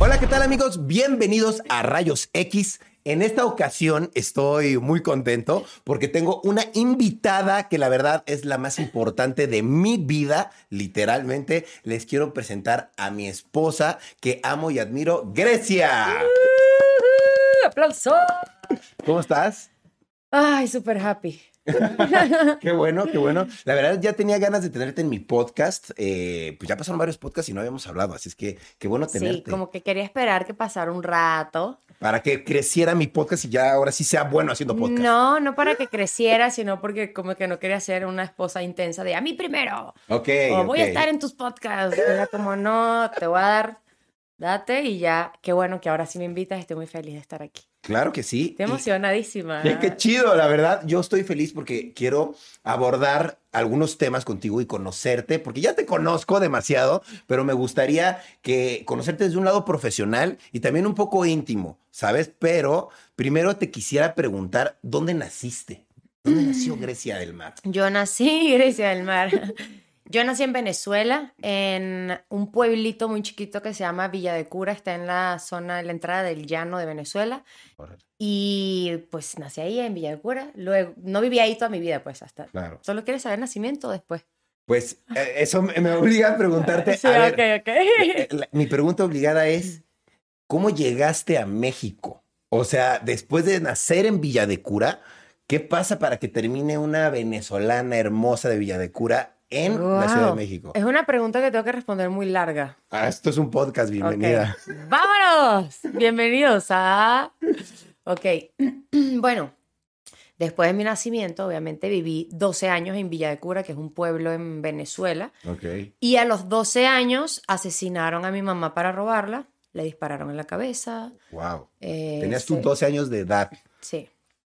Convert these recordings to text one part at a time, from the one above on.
Hola, ¿qué tal amigos? Bienvenidos a Rayos X. En esta ocasión estoy muy contento porque tengo una invitada que la verdad es la más importante de mi vida, literalmente. Les quiero presentar a mi esposa que amo y admiro, Grecia. ¡Aplauso! ¿Cómo estás? Ay, súper happy. qué bueno, qué bueno. La verdad ya tenía ganas de tenerte en mi podcast. Eh, pues ya pasaron varios podcasts y no habíamos hablado, así es que qué bueno tenerte. Sí, como que quería esperar que pasara un rato. Para que creciera mi podcast y ya ahora sí sea bueno haciendo podcast. No, no para que creciera, sino porque como que no quería ser una esposa intensa de a mí primero. Ok. O voy a ok. estar en tus podcasts. Era como, no, te voy a dar, date y ya. Qué bueno que ahora sí me invitas. Estoy muy feliz de estar aquí. Claro que sí. Estoy Y- emocionadísima. y qué chido, la verdad. Yo estoy feliz porque quiero abordar algunos temas contigo y conocerte, porque ya te conozco demasiado, pero me gustaría que conocerte desde un lado profesional y también un poco íntimo, ¿sabes? Pero primero te quisiera preguntar, ¿dónde naciste? ¿Dónde nació Grecia del Mar? Yo nací, Grecia del Mar. Yo nací en Venezuela, en un pueblito muy chiquito que se llama Villa de Cura, está en la zona de la entrada del llano de Venezuela. Y pues nací ahí en Villa de Cura. Luego, no viví ahí toda mi vida, pues hasta. Claro. ¿Solo quieres saber nacimiento después? Pues eh, eso me obliga a preguntarte. Sí, a ver, eh, la- mi pregunta obligada es, ¿cómo llegaste a México? O sea, después de nacer en Villa de Cura, ¿qué pasa para que termine una venezolana hermosa de Villa de Cura en la Ciudad de. México? Es una pregunta que tengo que responder muy larga. Ah, esto es un podcast, bienvenida. ¡Vámonos! Bienvenidos a... Ok, bueno, después de mi nacimiento, obviamente viví 12 años en Villa de Cura, que es un pueblo en Venezuela, Ok. y a los 12 años asesinaron a mi mamá para robarla, le dispararon en la cabeza. Wow. eh, Tenías se- 12 años de edad. Sí,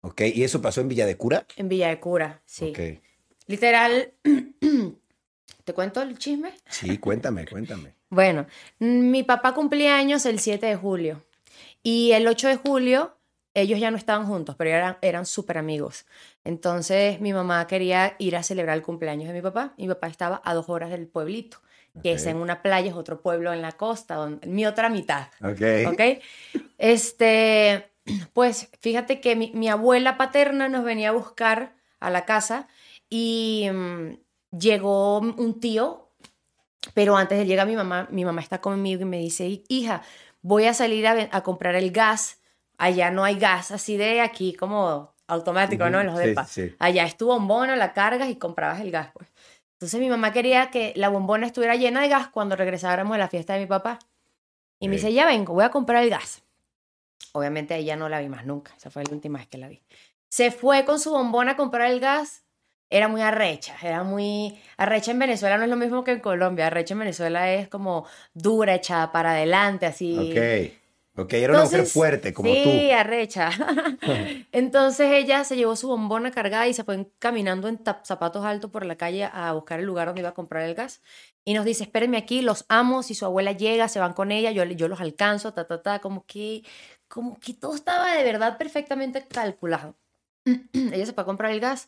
Ok. ¿Y eso pasó en Villa de Cura? en Villa de Cura, sí. Ok. Literal, ¿te cuento el chisme? Sí, cuéntame, cuéntame. Bueno, mi papá cumplía años el 7 de julio y el 8 de julio ellos ya no estaban juntos, pero eran, eran súper amigos. Entonces mi mamá quería ir a celebrar el cumpleaños de mi papá. Mi papá estaba a dos horas del pueblito, que es en una playa, es otro pueblo en la costa, donde, mi otra mitad. Ok. ¿Ok? Este, pues fíjate que mi, mi abuela paterna nos venía a buscar a la casa y mm, llegó un tío, pero antes de llegar mi mamá, mi mamá está conmigo y me dice, hija, voy a salir a, comprar el gas. Allá no hay gas así de aquí como automático, ¿no? En los sí, depas. sí. Allá es tu bombona, la cargas y comprabas el gas, pues. Entonces mi mamá quería que la bombona estuviera llena de gas cuando regresáramos de la fiesta de mi papá. Y me Ok. dice, ya vengo, voy a comprar el gas. Obviamente ella no la vi más nunca, esa fue la última vez que la vi. Se fue con su bombona a comprar el gas, era muy arrecha, era muy... Arrecha en Venezuela no es lo mismo que en Colombia, arrecha en Venezuela es como dura, echada para adelante, así. Ok. Ok, era una mujer Entonces, fuerte como sí, tú. arrecha. Entonces ella se llevó su bombona cargada y se fue caminando en zapatos altos por la calle a buscar el lugar donde iba a comprar el gas. Y nos dice, espérenme aquí, los amo, si su abuela llega, se van con ella, yo, yo los alcanzo, ta, ta, ta, como que, como que todo estaba de verdad perfectamente calculado. ella se fue a comprar el gas,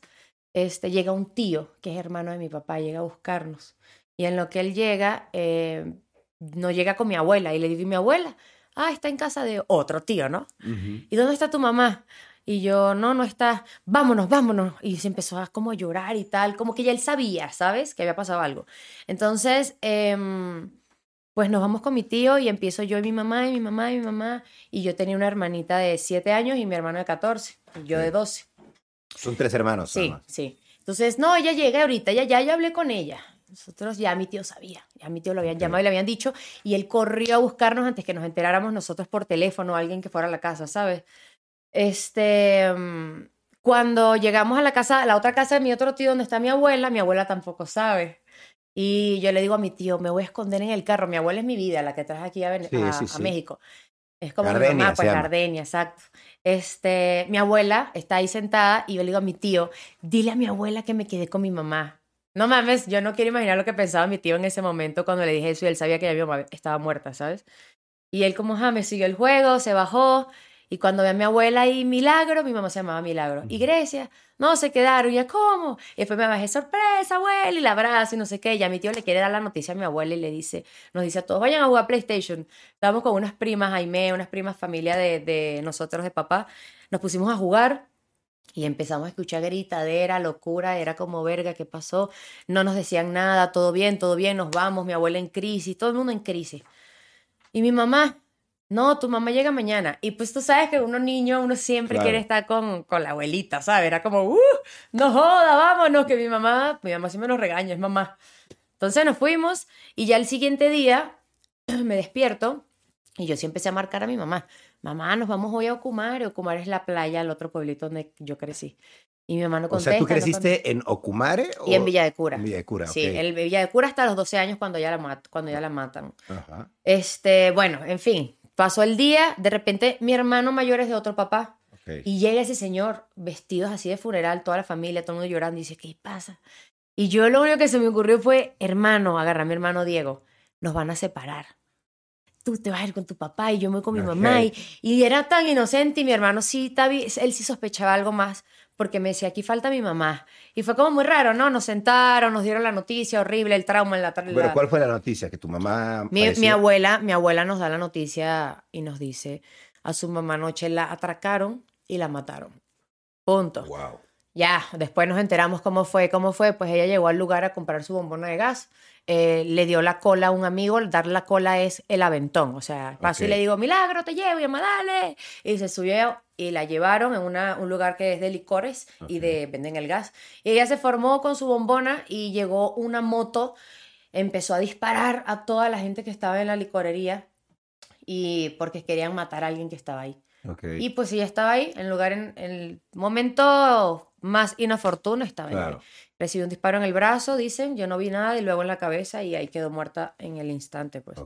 este, llega un tío, que es hermano de mi papá, llega a buscarnos. Y en lo que él llega, eh, no llega con mi abuela. Y le digo, ¿y mi abuela? Ah, está en casa de otro tío, ¿no? ¿Y dónde está tu mamá? Y yo, no, no está, vámonos, vámonos. Y se empezó a como llorar y tal, como que ya él sabía, ¿sabes? Que había pasado algo. Entonces, em, pues nos vamos con mi tío y empiezo yo y mi mamá y mi mamá y mi mamá. Y yo tenía una hermanita de 7 años y mi hermano de 14, y yo de Ok. 12. Son tres hermanos. Sí, sí. Entonces, no, ella llega ahorita, ya, ya, ya hablé con ella. Nosotros ya mi tío sabía, ya mi tío lo habían llamado y le habían dicho, y él corrió a buscarnos antes que nos enteráramos nosotros por teléfono, alguien que fuera a la casa, ¿sabes? Este, mm, cuando llegamos a la casa, a la otra casa de mi otro tío donde está mi abuela, mi abuela tampoco sabe. Y yo le digo a mi tío, me voy a esconder en el carro. Mi abuela es mi vida, la que traje aquí a, Vene- Sí, a- sí, a sí. México. Es como mi Gardenia mamá, se pues. Gardenia, exacto. Este, mi abuela está ahí sentada y yo le digo a mi tío, dile a mi abuela que me quedé con mi mamá. No mames, yo no quiero imaginar lo que pensaba mi tío en ese momento cuando le dije eso y él sabía que ya mi mamá estaba muerta, ¿sabes? Y él como, ah, me siguió el juego, se bajó Y cuando ve a mi abuela y Milagro, mi mamá se llamaba Milagro. Y Grecia, no, se quedaron. Y ya, ¿cómo? Y después me bajé, sorpresa, abuela, y la abrazo y no sé qué. Y a mi tío le quiere dar la noticia a mi abuela y le dice, nos dice a todos, vayan a jugar PlayStation. Estábamos con unas primas, Jaime, unas primas familia de, de nosotros, de papá. Nos pusimos a jugar y empezamos a escuchar gritadera, locura, era como verga, ¿qué pasó? No nos decían nada, todo bien, todo bien, nos vamos, mi abuela en crisis, todo el mundo en crisis. Y mi mamá, no, tu mamá llega mañana. Y pues tú sabes que uno niño, uno siempre Claro. quiere estar con, con la abuelita, ¿sabes? Era como, ¡uh! No joda, vámonos, que mi mamá, mi mamá siempre nos regaña, es mamá. Entonces nos fuimos y ya el siguiente día me despierto y yo sí empecé a marcar a mi mamá. Mamá, nos vamos hoy a Ocumare. Ocumare es la playa, el otro pueblito donde yo crecí. Y mi mamá no O contesta. sea, ¿tú no creciste en Ocumare? Y en o- Villa de Cura. En Villa de Cura, Sí, ok. en Villa de Cura hasta los 12 años cuando ya la, mat- cuando ya la matan. Ajá. Este, bueno, en fin, pasó el día, de repente mi hermano mayor es de otro papá ok. y llega ese señor vestidos así de funeral, toda la familia, todo el mundo llorando y dice, ¿qué pasa? Y yo lo único que se me ocurrió fue, hermano, agarra a mi hermano Diego, nos van a separar. Tú te vas a ir con tu papá y yo me voy con mi mamá. Y, y era tan inocente y mi hermano sí, él sí sospechaba algo más porque me decía, aquí falta mi mamá. Y fue como muy raro, ¿no? Nos sentaron, nos dieron la noticia horrible, el trauma en la tarde. Pero ¿cuál fue la noticia? Que tu mamá Mi, abuela, mi abuela nos da la noticia y nos dice, a su mamá anoche la atracaron y la mataron. Punto. Wow. Ya, después nos enteramos cómo fue, cómo fue, pues ella llegó al lugar a comprar su bombona de gas, eh, le dio la cola a un amigo, dar la cola es el aventón, o sea, paso y le digo, milagro, te llevo, y llama, dale, y se subió y la llevaron en una, un lugar que es de licores y de venden el gas, y ella se formó con su bombona y llegó una moto, empezó a disparar a toda la gente que estaba en la licorería y porque querían matar a alguien que estaba ahí. Y pues ella estaba ahí, en lugar, en, en el momento más inoportuno ahí. Claro. Recibió un disparo en el brazo, dicen, yo no vi nada, y luego en la cabeza, y ahí quedó muerta en el instante, pues.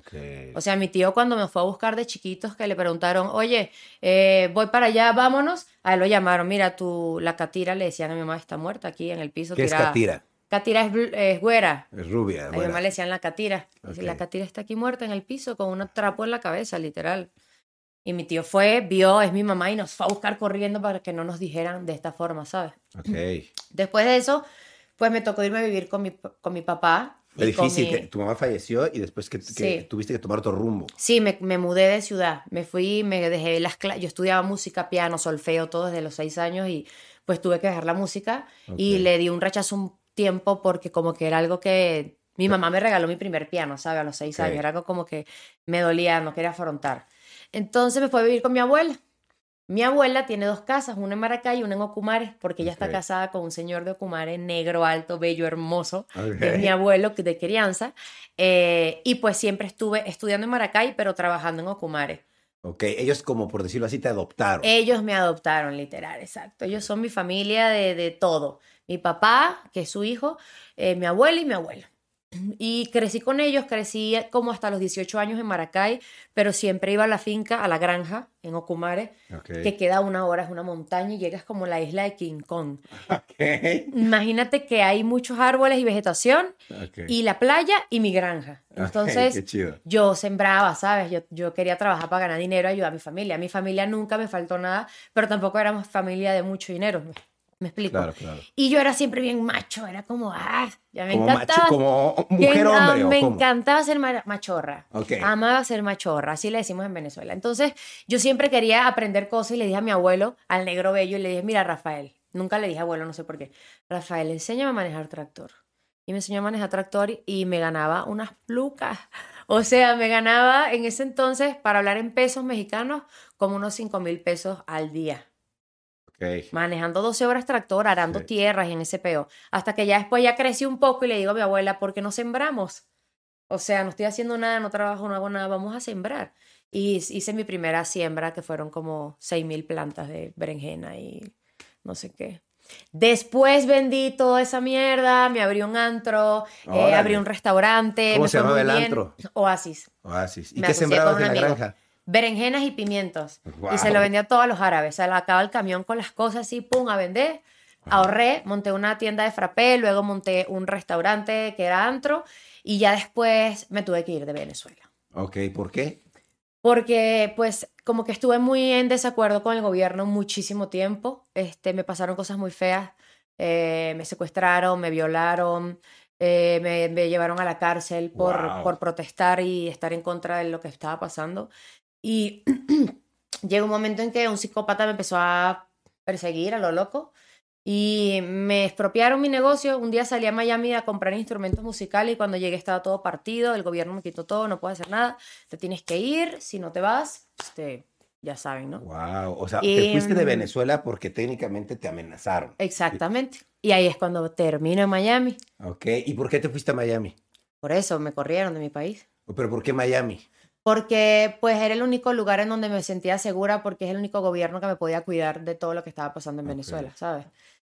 O sea, mi tío cuando me fue a buscar de chiquitos, que le preguntaron, oye, eh, voy para allá, vámonos, a él lo llamaron, mira, tú, la catira, le decían a mi mamá, está muerta aquí en el piso. ¿Qué es tirada". catira? Catira es, es güera. Es rubia. A mi mamá le decían la catira. La catira está aquí muerta en el piso con un trapo en la cabeza, literal. Y mi tío fue, vio, es mi mamá y nos fue a buscar corriendo para que no nos dijeran de esta forma, ¿sabes? Ok. Después de eso, pues me tocó irme a vivir con mi, con mi papá. Fue y difícil mi- que tu mamá falleció y después que, que Sí. tuviste que tomar otro rumbo. Sí, me, me mudé de ciudad. Me fui, me dejé las clases. Yo estudiaba música, piano, solfeo, todo desde los seis años y pues tuve que dejar la música y Ok. le di un rechazo un tiempo porque como que era algo que mi mamá me regaló mi primer piano, ¿sabes? A los seis Ok. años. Era algo como que me dolía, no quería afrontar. Entonces me fui a vivir con mi abuela. Mi abuela tiene dos casas, una en Maracay y una en Ocumare, porque ella está casada con un señor de Ocumare, negro, alto, bello, hermoso, Ok. que es mi abuelo que- de crianza. Eh, y pues siempre estuve estudiando en Maracay, pero trabajando en Ocumare. Ok, ellos como por decirlo así te adoptaron. Ellos me adoptaron, literal, exacto. Ellos son mi familia de, de todo. Mi papá, que es su hijo, eh, mi abuela y mi abuela. Y crecí con ellos, crecí como hasta los 18 años en Maracay, pero siempre iba a la finca, a la granja, en Ocumare, que queda a una hora, es una montaña y llegas como la isla de King Kong. Imagínate que hay muchos árboles y vegetación, y la playa y mi granja. Entonces, yo sembraba, ¿sabes? Yo, yo quería trabajar para ganar dinero y ayudar a mi familia. A mi familia nunca me faltó nada, pero tampoco éramos familia de mucho dinero. ¿Me, explico? Claro, claro. Y yo era siempre bien macho, era como, ah, ya me Como, macho, encantaba. como bien- mujer hombre me cómo? encantaba ser ma- machorra. Amaba ser machorra, así le decimos en Venezuela. Entonces, yo siempre quería aprender cosas y le dije a mi abuelo, al negro bello, y le dije, mira, Rafael, nunca le dije abuelo, no sé por qué. Rafael, enséñame a manejar tractor. Y me enseñó a manejar tractor y- y me ganaba unas plucas. O sea, me ganaba en ese entonces, para hablar en pesos mexicanos, como unos 5 mil pesos al día. Manejando 12 horas tractor, arando Sí. tierras y en ese peo. Hasta que ya después ya crecí un poco y le digo a mi abuela, ¿por qué no sembramos? O sea, no estoy haciendo nada, no trabajo, no hago nada, vamos a sembrar. Y hice mi primera siembra, que fueron como 6 mil plantas de berenjena y no sé qué. Después vendí toda esa mierda, me abrí un antro, eh, abrí un restaurante. ¿Cómo me se llamaba el antro? Oasis. Oasis. ¿Y Me qué sembrabas en la granja? Berenjenas y pimientos. Y se lo vendía a todos los árabes. Se acaba el camión con las cosas así, pum, a vender. Ahorré, monté una tienda de frappé, luego monté un restaurante que era antro y ya después me tuve que ir de Venezuela. Ok, ¿por qué? porque pues como que estuve muy en desacuerdo con el gobierno muchísimo tiempo, este, me pasaron cosas muy feas, eh, me secuestraron, me violaron, eh, me, me llevaron a la cárcel por, Wow. por protestar y estar en contra de lo que estaba pasando. Y llegó un momento en que un psicópata me empezó a perseguir a lo loco y me expropiaron mi negocio. Un día salí a Miami a comprar instrumentos musicales y cuando llegué estaba todo partido, el gobierno me quitó todo, no puedo hacer nada, te tienes que ir, si no te vas, este, ya saben, ¿no? Wow. O sea, Y, te fuiste de mm, Venezuela porque técnicamente te amenazaron. Exactamente. Y ahí es cuando termino en Miami. Ok. ¿Y por qué te fuiste a Miami? Por eso me corrieron de mi país. ¿Pero por qué Miami? Porque pues era el único lugar en donde me sentía segura porque es el único gobierno que me podía cuidar de todo lo que estaba pasando en. Venezuela, ¿sabes?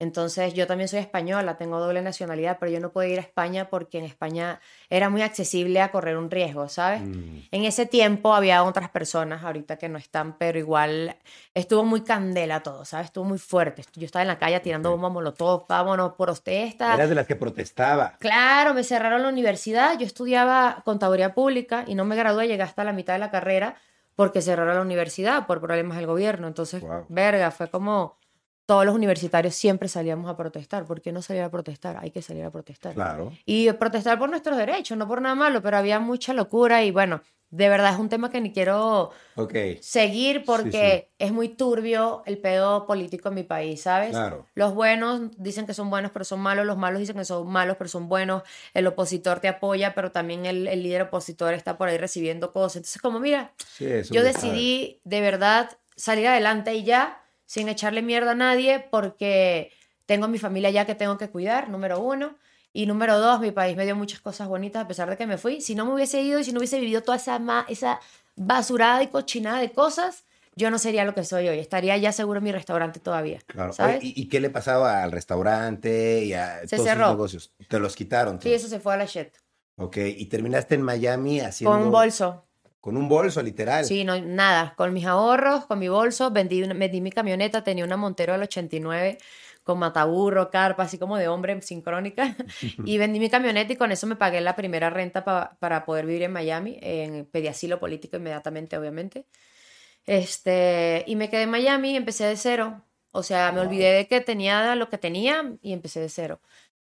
Entonces yo también soy española, tengo doble nacionalidad, pero yo no puedo ir a España porque en España era muy accesible a correr un riesgo, ¿sabes? Mm, En ese tiempo había otras personas, ahorita que no están, pero igual estuvo muy candela todo, ¿sabes? Estuvo muy fuerte. Yo estaba en la calle tirando Ok. bomba molotov, vámonos, protesta. Eras de las que protestaba. Claro, me cerraron la universidad. Yo estudiaba contaduría pública y no me gradué, llegué hasta la mitad de la carrera porque cerraron la universidad por problemas del gobierno. Entonces, Wow. verga, fue como todos los universitarios siempre salíamos a protestar. ¿Por qué no salir a protestar? Hay que salir a protestar. Claro. Y protestar por nuestros derechos, no por nada malo, pero había mucha locura y bueno, de verdad es un tema que ni quiero Ok. seguir porque es muy turbio el pedo político en mi país, ¿sabes? Claro. Los buenos dicen que son buenos pero son malos, los malos dicen que son malos pero son buenos, el opositor te apoya pero también el, el líder opositor está por ahí recibiendo cosas. Entonces como mira, Sí, yo decidí de verdad salir adelante y ya, sin echarle mierda a nadie porque tengo mi familia ya que tengo que cuidar, número uno. Y número dos, mi país me dio muchas cosas bonitas a pesar de que me fui. Si no me hubiese ido y si no hubiese vivido toda esa, esa basurada y cochinada de cosas, yo no sería lo que soy hoy. Estaría ya seguro en mi restaurante todavía. Claro. ¿sabes? ¿y, y qué le pasaba al restaurante y a Se todos cerró. esos negocios? Te los quitaron. Sí, todos? eso se fue a la shit. Ok. Y terminaste en Miami haciendo. Con un bolso. Con un bolso, literal. Sí, no, nada. Con mis ahorros, con mi bolso, vendí, vendí mi camioneta. Tenía una Montero del 89 con mataburro, carpa, así como de hombre sincrónica. y vendí mi camioneta y con eso me pagué la primera renta pa- para poder vivir en Miami. En, pedí asilo político inmediatamente, obviamente. Este, y me quedé en Miami y empecé de cero. O sea, me olvidé de que tenía lo que tenía y empecé de cero.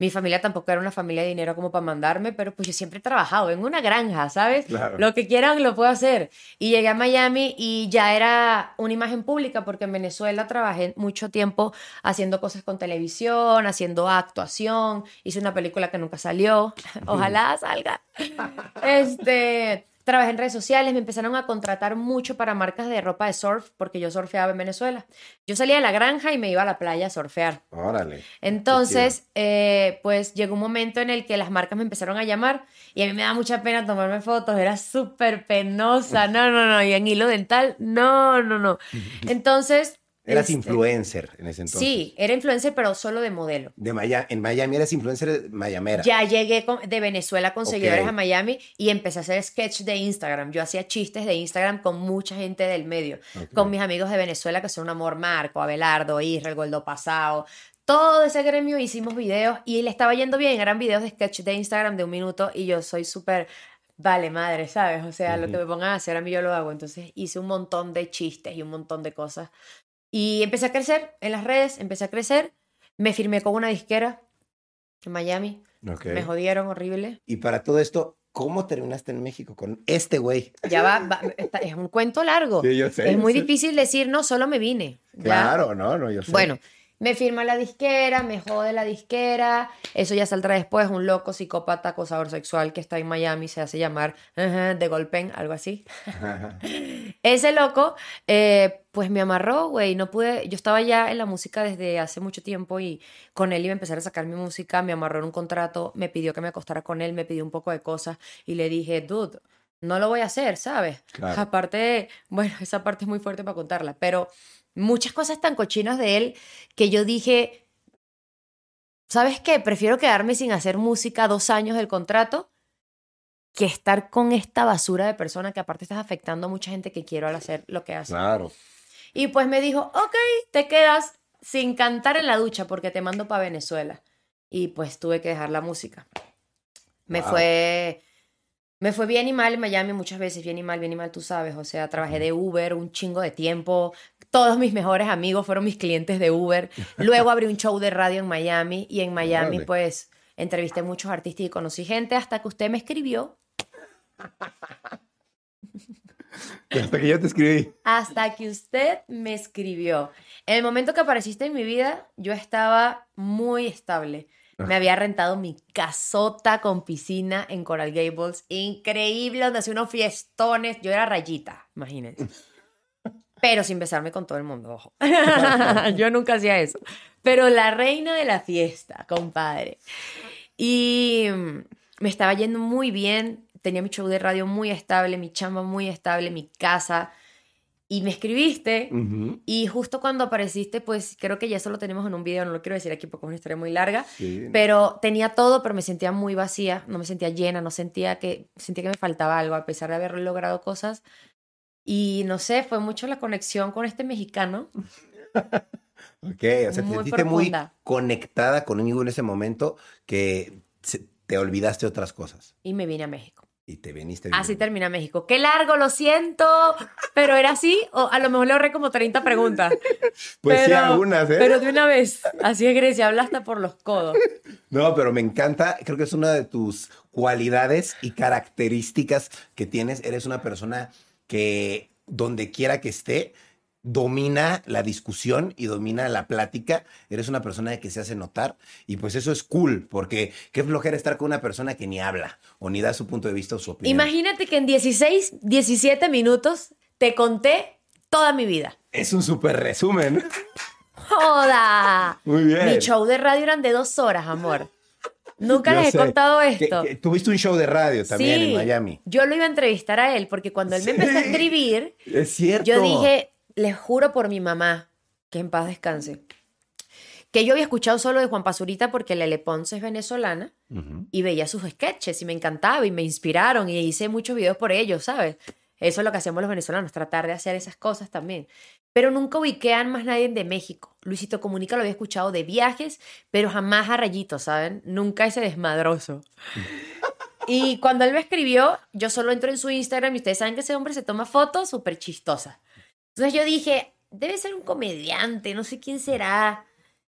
Mi familia tampoco era una familia de dinero como para mandarme, pero pues yo siempre he trabajado en una granja, ¿sabes? Claro. Lo que quieran lo puedo hacer. Y llegué a Miami y ya era una imagen pública porque en Venezuela trabajé mucho tiempo haciendo cosas con televisión, haciendo actuación. Hice una película que nunca salió. Ojalá salga. Este, trabajé en redes sociales, me empezaron a contratar mucho para marcas de ropa de surf porque yo surfeaba en Venezuela. Yo salía de la granja y me iba a la playa a surfear. Órale. Entonces, eh, pues llegó un momento en el que las marcas me empezaron a llamar y a mí me da mucha pena tomarme fotos, era súper penosa, no, no, no, y en hilo dental, no, no, no. Entonces... Eras este, influencer en ese entonces. Sí, era influencer, pero solo de modelo. De Maya- en Miami eras influencer mayamera. Ya llegué con- de Venezuela con seguidores Ok. a Miami y empecé a hacer sketch de Instagram. Yo hacía chistes de Instagram con mucha gente del medio. Ok. Con mis amigos de Venezuela que son un amor, Marco, Abelardo, Israel, Goldo Pasado. Todo ese gremio hicimos videos y le estaba yendo bien. Eran videos de sketch de Instagram de un minuto y yo soy súper... Vale, madre, ¿sabes? O sea, lo que me pongan a hacer a mí yo lo hago. Entonces hice un montón de chistes y un montón de cosas. Y empecé a crecer en las redes, empecé a crecer. Me firmé con una disquera en Miami. Ok. Me jodieron horrible. Y para todo esto, ¿cómo terminaste en México con este güey? Ya va, va- está- es un cuento largo. Sí, yo sé, es yo muy sé. difícil decir, no, solo me vine. Ya. Claro, no, no, yo sé. Bueno, me firma la disquera, me jode la disquera. Eso ya saldrá después. Un loco psicópata acosador sexual que está en Miami se hace llamar de Golpen, algo así. Ese loco, eh, pues me amarró, güey. No pude. Yo estaba ya en la música desde hace mucho tiempo y con él iba a empezar a sacar mi música. Me amarró en un contrato, me pidió que me acostara con él, me pidió un poco de cosas y le dije, dude, no lo voy a hacer, ¿sabes? Claro. Aparte, bueno, esa parte es muy fuerte para contarla, pero muchas cosas tan cochinas de él que yo dije, ¿sabes qué? Prefiero quedarme sin hacer música dos años del contrato que estar con esta basura de persona que aparte estás afectando a mucha gente que quiero al hacer lo que hace. Claro. Y pues me dijo, ok, te quedas sin cantar en la ducha porque te mando para Venezuela. Y pues tuve que dejar la música. Me Wow. fue, Me fue bien y mal en Miami muchas veces, bien y mal, bien y mal, tú sabes. O sea, trabajé de Uber un chingo de tiempo. Todos mis mejores amigos fueron mis clientes de Uber. Luego abrí un show de radio en Miami y en Miami pues entrevisté muchos artistas y conocí gente hasta que usted me escribió. Hasta que yo te escribí. Hasta que usted me escribió. En el momento que apareciste en mi vida, yo estaba muy estable. Me había rentado mi casota con piscina en Coral Gables. Increíble, donde hacía unos fiestones. Yo era rayita, imagínense. Pero sin besarme con todo el mundo, ojo. yo nunca hacía eso. Pero la reina de la fiesta, compadre. Y mm, me estaba yendo muy bien. Tenía mi show de radio muy estable, mi chamba muy estable, mi casa. Y me escribiste. Y justo cuando apareciste, pues creo que ya eso lo tenemos en un video, no lo quiero decir aquí porque es una historia muy larga, Sí. pero tenía todo, pero me sentía muy vacía, no me sentía llena, no sentía que, sentía que me faltaba algo, a pesar de haber logrado cosas. Y no sé, fue mucho la conexión con este mexicano. Ok, o sea, te Muy sentiste muy conectada conmigo en ese momento que te olvidaste otras cosas Y me vine a México. y te viniste. Así termina México. Qué largo, lo siento. Pero era así, o a lo mejor le ahorré como 30 preguntas. Pues sí, algunas, ¿eh? Pero de una vez. Así es Grecia, habla hasta por los codos. No, pero me encanta, creo que es una de tus cualidades y características que tienes. Eres una persona que donde quiera que esté, domina la discusión y domina la plática. Eres una persona que se hace notar y pues eso es cool, porque qué flojera estar con una persona que ni habla o ni da su punto de vista o su opinión. Imagínate que en 16, 17 minutos te conté toda mi vida. Es un súper resumen. ¡Joda! Muy bien. Mi show de radio eran de dos horas, amor. Nunca Yo les he contado esto. que tuviste un show de radio también en Miami. Yo lo iba a entrevistar a él porque cuando él me empezó a escribir, Es cierto. yo dije, les juro por mi mamá, que en paz descanse, que yo había escuchado solo de Juan Pazurita porque Lele Ponce es venezolana y veía sus sketches y me encantaba y me inspiraron y hice muchos videos por ellos, ¿sabes? Eso es lo que hacemos los venezolanos, tratar de hacer esas cosas también. Pero nunca ubiqué a más nadie de México. Luisito Comunica lo había escuchado de viajes, pero jamás a rayitos, ¿saben? Nunca ese desmadroso. Y cuando él me escribió, yo solo entro en su Instagram y ustedes saben que ese hombre se toma fotos súper chistosas. Entonces yo dije, debe ser un comediante, no sé quién será.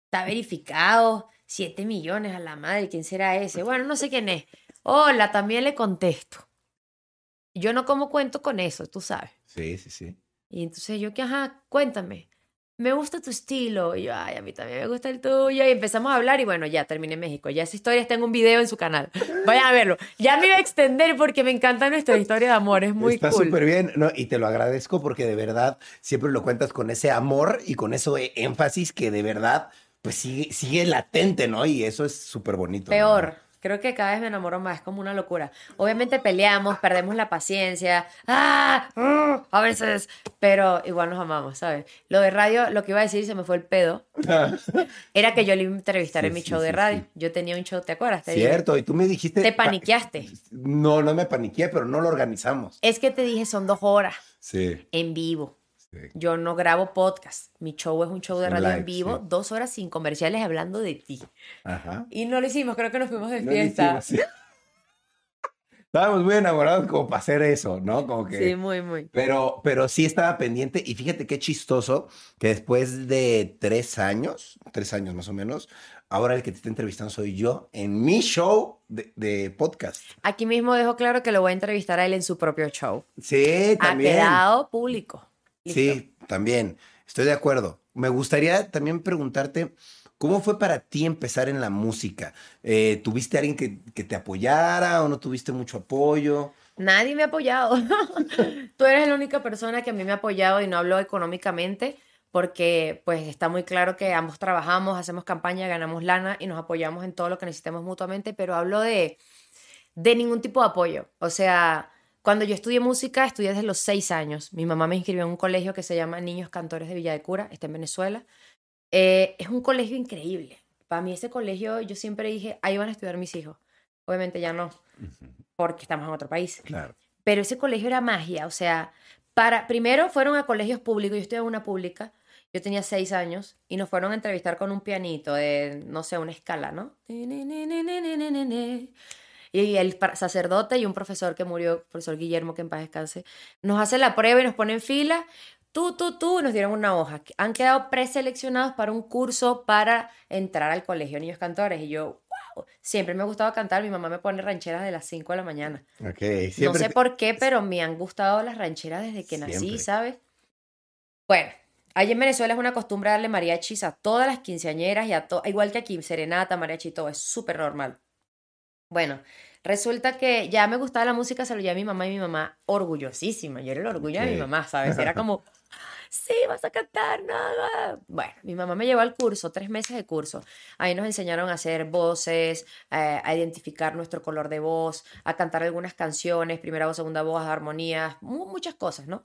Está verificado, 7 millones a la madre, ¿quién será ese? Bueno, no sé quién es. Hola, también le contesto. Yo no como cuento con eso, tú sabes. Sí, sí, sí. Y entonces yo que, ajá, cuéntame. Me gusta tu estilo. Y yo, ay, a mí también me gusta el tuyo. Y empezamos a hablar y bueno, ya terminé en México. Ya esa historia está en un video en su canal. Vayan a verlo. Ya me iba a extender porque me encanta nuestra historia de amor. Es muy Está cool. súper bien, no, y te lo agradezco porque de verdad siempre lo cuentas con ese amor y con ese énfasis que de verdad pues sigue, sigue latente, ¿no? Y eso es súper bonito. ¿no? Creo que cada vez me enamoro más, es como una locura. Obviamente peleamos, perdemos la paciencia, ¡ah! ¡ah! a veces, pero igual nos amamos, ¿sabes? Lo de radio, lo que iba a decir, se me fue el pedo, era que yo le iba a entrevistar Sí, en mi sí, show de radio. sí. Yo tenía un show, ¿te acuerdas? Te dije. Cierto, y tú me dijiste... Te pa- paniqueaste. No, no me paniqué, pero no lo organizamos. Es que te dije, son dos horas Sí, en vivo. Yo no grabo podcast. Mi show es un show de radio en vivo, sí. dos horas sin comerciales hablando de ti. Ajá. Y no lo hicimos, creo que nos fuimos de No fiesta. hicimos, sí. Estábamos muy enamorados como para hacer eso, ¿no? Como que... Sí, muy, muy. Pero, pero sí estaba pendiente y fíjate qué chistoso que después de tres años, tres años más o menos, ahora el que te está entrevistando soy yo en mi show de, de podcast. Aquí mismo dejo claro que lo voy a entrevistar a él en su propio show. Sí, Ha también. quedado público. Sí, también. Estoy de acuerdo. Me gustaría también preguntarte, ¿cómo fue para ti empezar en la música? Eh, ¿Tuviste alguien que, que te apoyara o no tuviste mucho apoyo? Nadie me ha apoyado. Tú eres la única persona que a mí me ha apoyado y no hablo económicamente porque pues está muy claro que ambos trabajamos, hacemos campaña, ganamos lana y nos apoyamos en todo lo que necesitemos mutuamente, pero hablo de, de ningún tipo de apoyo. O sea, cuando yo estudié música, estudié desde los seis años. Mi mamá me inscribió en un colegio que se llama Niños Cantores de Villa de Cura, está en Venezuela. Eh, es un colegio increíble. Para mí ese colegio, yo siempre dije, ahí van a estudiar mis hijos. Obviamente ya no, porque estamos en otro país. Claro. Pero ese colegio era magia, o sea, para, primero fueron a colegios públicos, yo estudié en una pública, yo tenía seis años, y nos fueron a entrevistar con un pianito de, no sé, una escala, ¿no? Y el sacerdote y un profesor que murió, profesor Guillermo, que en paz descanse, nos hace la prueba y nos pone en fila. Tú, tú, tú, y nos dieron una hoja. Han quedado preseleccionados para un curso para entrar al colegio de niños cantores. Y yo, wow, siempre me ha gustado cantar. Mi mamá me pone rancheras de las 5 de la mañana. Ok, No sé por qué, pero me han gustado las rancheras desde que nací. ¿sabes? Bueno, allí en Venezuela es una costumbre darle mariachis a todas las quinceañeras y a to- igual que aquí, serenata, mariachi, todo, es súper normal. Bueno, resulta que ya me gustaba la música, se lo a mi mamá y mi mamá orgullosísima. Yo era el orgullo de mi mamá, ¿sabes? Era como, sí, vas a cantar, nada. Bueno, mi mamá me llevó al curso, tres meses de curso. Ahí nos enseñaron a hacer voces, eh, a identificar nuestro color de voz, a cantar algunas canciones, primera voz, segunda voz, armonías, mu- muchas cosas, ¿no?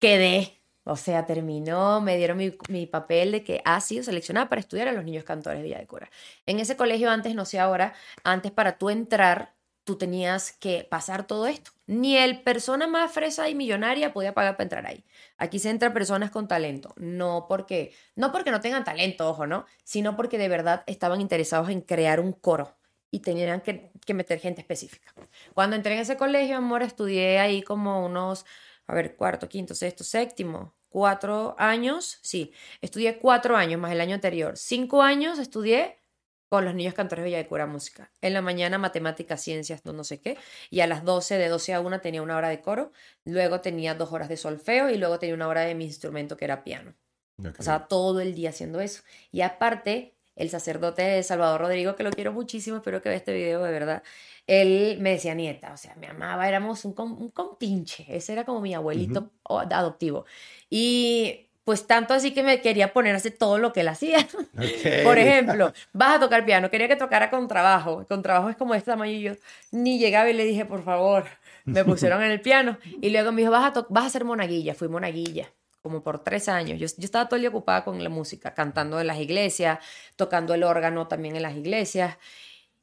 Quedé, o sea, terminó, me dieron mi, mi papel de que ha sido seleccionada para estudiar a los niños cantores de Villa de Cura. En ese colegio antes, no sé ahora, antes para tú entrar, tú tenías que pasar todo esto. Ni el persona más fresa y millonaria podía pagar para entrar ahí. Aquí se entra personas con talento, no porque no porque no tengan talento, ojo, ¿no? Sino porque de verdad estaban interesados en crear un coro y tenían que, que meter gente específica. Cuando entré en ese colegio, amor, estudié ahí como unos, a ver, cuarto, quinto, sexto, séptimo, cuatro años, sí, estudié cuatro años más el año anterior. Cinco años estudié con los niños cantores de Villa de Cura Música. En la mañana matemáticas, ciencias, no, no sé qué. Y a las 12, de 12 a 1 tenía una hora de coro. Luego tenía dos horas de solfeo y luego tenía una hora de mi instrumento que era piano. Ok. O sea, todo el día haciendo eso. Y aparte, el sacerdote Salvador Rodrigo, que lo quiero muchísimo, espero que vea este video de verdad, él me decía nieta, o sea, me amaba, éramos un, un compinche, ese era como mi abuelito o- adoptivo. Y pues tanto así que me quería poner a hacer todo lo que él hacía. Por ejemplo, vas a tocar piano, quería que tocara con trabajo, con trabajo es como este tamaño y yo ni llegaba y le dije, por favor, me pusieron en el piano y luego me dijo, vas a, vas a ser monaguilla, fui monaguilla como por tres años. Yo, yo estaba todo el día ocupada con la música, cantando en las iglesias, tocando el órgano también en las iglesias.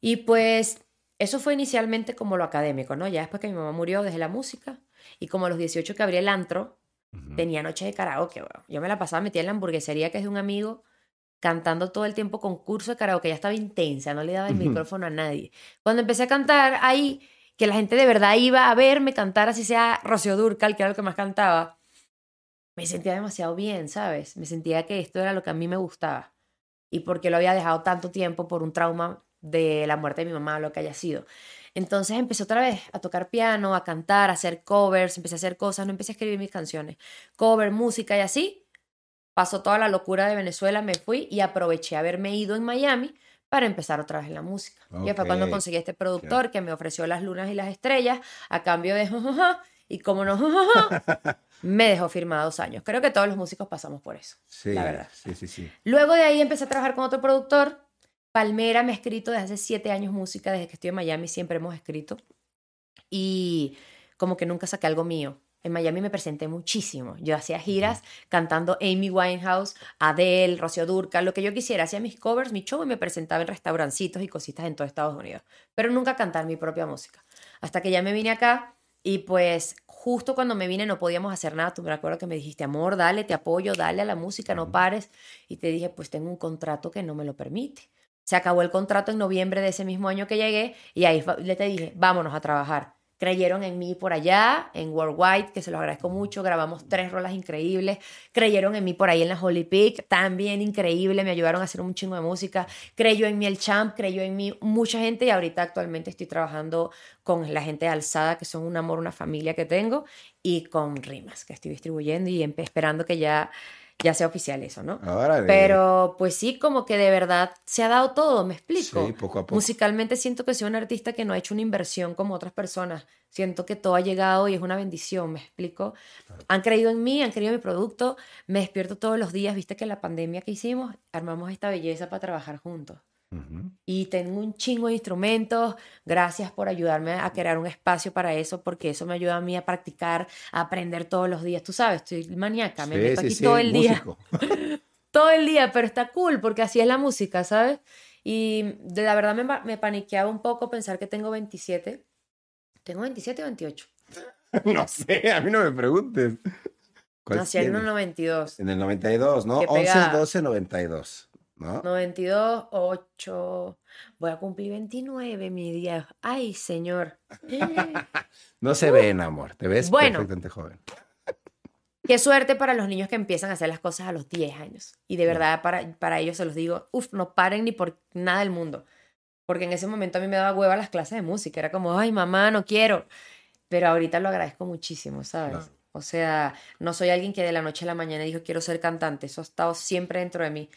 Y pues eso fue inicialmente como lo académico, ¿no? Ya después que mi mamá murió, dejé la música y como a los 18 que abrí el antro, Ujú. tenía noche de karaoke, weón. Yo me la pasaba metida en la hamburguesería que es de un amigo, cantando todo el tiempo concurso de karaoke. Ya estaba intensa, no le daba el micrófono a nadie. Cuando empecé a cantar ahí, que la gente de verdad iba a verme cantar, así sea Rocío Durcal, que era lo que más cantaba, me sentía demasiado bien, ¿sabes? Me sentía que esto era lo que a mí me gustaba. Y porque lo había dejado tanto tiempo por un trauma de la muerte de mi mamá o lo que haya sido. Entonces empecé otra vez a tocar piano, a cantar, a hacer covers, empecé a hacer cosas, no empecé a escribir mis canciones, cover, música y así. Pasó toda la locura de Venezuela, me fui y aproveché haberme ido en Miami para empezar otra vez en la música. Y fue cuando conseguí este productor que me ofreció las lunas y las estrellas a cambio de y como no me dejó firmada dos años. Creo que todos los músicos pasamos por eso. Sí, la verdad. Sí, sí, sí. Luego de ahí empecé a trabajar con otro productor. Palmera me ha escrito desde hace siete años música, desde que estoy en Miami siempre hemos escrito. Y como que nunca saqué algo mío. En Miami me presenté muchísimo. Yo hacía giras cantando Amy Winehouse, Adele, Rocío Durcal, lo que yo quisiera. Hacía mis covers, mi show y me presentaba en restaurancitos y cositas en todo Estados Unidos. Pero nunca cantar mi propia música. Hasta que ya me vine acá y pues justo cuando me vine no podíamos hacer nada. Tú me acuerdo que me dijiste, amor, dale, te apoyo, dale a la música, no pares. Y te dije, pues tengo un contrato que no me lo permite. Se acabó el contrato en noviembre de ese mismo año que llegué y ahí le te dije, vámonos a trabajar. Creyeron en mí por allá, en Worldwide, que se los agradezco mucho. Grabamos tres rolas increíbles. Creyeron en mí por ahí en la Holy Peak, también increíble. Me ayudaron a hacer un chingo de música. Creyó en mí el Champ, creyó en mí mucha gente. Y ahorita actualmente estoy trabajando con la gente de Alzada, que son un amor, una familia que tengo. Y con Rimas, que estoy distribuyendo y esperando que ya, ya sea oficial eso, ¿no? Órale. Pero pues sí, como que de verdad se ha dado todo, me explico. Sí, poco a poco. Musicalmente siento que soy un artista que no ha hecho una inversión como otras personas. Siento que todo ha llegado y es una bendición, me explico. Han creído en mí, han creído en mi producto. Me despierto todos los días, viste que la pandemia que hicimos, armamos esta belleza para trabajar juntos. Y tengo un chingo de instrumentos. Gracias por ayudarme a crear un espacio para eso, porque eso me ayuda a mí a practicar, a aprender todos los días. Tú sabes, estoy maníaca, me Sí, meto sí, aquí sí, todo el día músico. todo el día, pero está cool porque así es la música, ¿sabes? Y de la verdad me, me paniqueaba un poco pensar que tengo 27. ¿Tengo 27 o 28? no sé, a mí no me preguntes. ¿Cuál Nací en el tienes? 92. En el 92, ¿no? Qué 11, pegada. 12, 92. ¿No? 92, 8. Voy a cumplir 29, mi día. Ay, señor. No se ven, amor. Te ves Bueno. perfectamente joven. Qué suerte para los niños que empiezan a hacer las cosas a los 10 años. Y de verdad, para, para ellos se los digo, uff, no paren ni por nada del mundo. Porque en ese momento a mí me daba hueva las clases de música. Era como, ay, mamá, no quiero. Pero ahorita lo agradezco muchísimo, ¿sabes? O sea, no soy alguien que de la noche a la mañana dijo, quiero ser cantante. Eso ha estado siempre dentro de mí.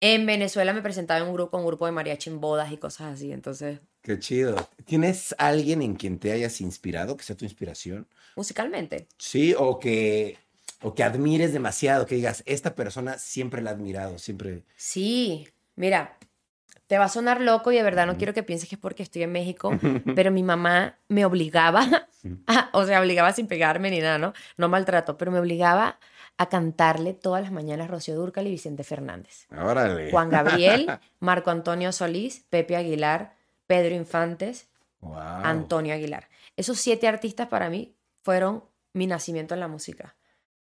En Venezuela me presentaba en un grupo, un grupo de mariachi en bodas y cosas así. Entonces, Qué chido. ¿Tienes alguien en quien te hayas inspirado, que sea tu inspiración? musicalmente. Sí, o que, o que admires demasiado, que digas, esta persona siempre la he admirado, siempre. Sí, mira, te va a sonar loco y de verdad no quiero que pienses que es porque estoy en México, pero mi mamá me obligaba, a- o sea, obligaba sin pegarme ni nada, ¿no? No maltrato, pero me obligaba a cantarle todas las mañanas Rocío Dúrcal y Vicente Fernández. Órale. Juan Gabriel, Marco Antonio Solís, Pepe Aguilar, Pedro Infantes, Wow. Antonio Aguilar. Esos siete artistas para mí fueron mi nacimiento en la música.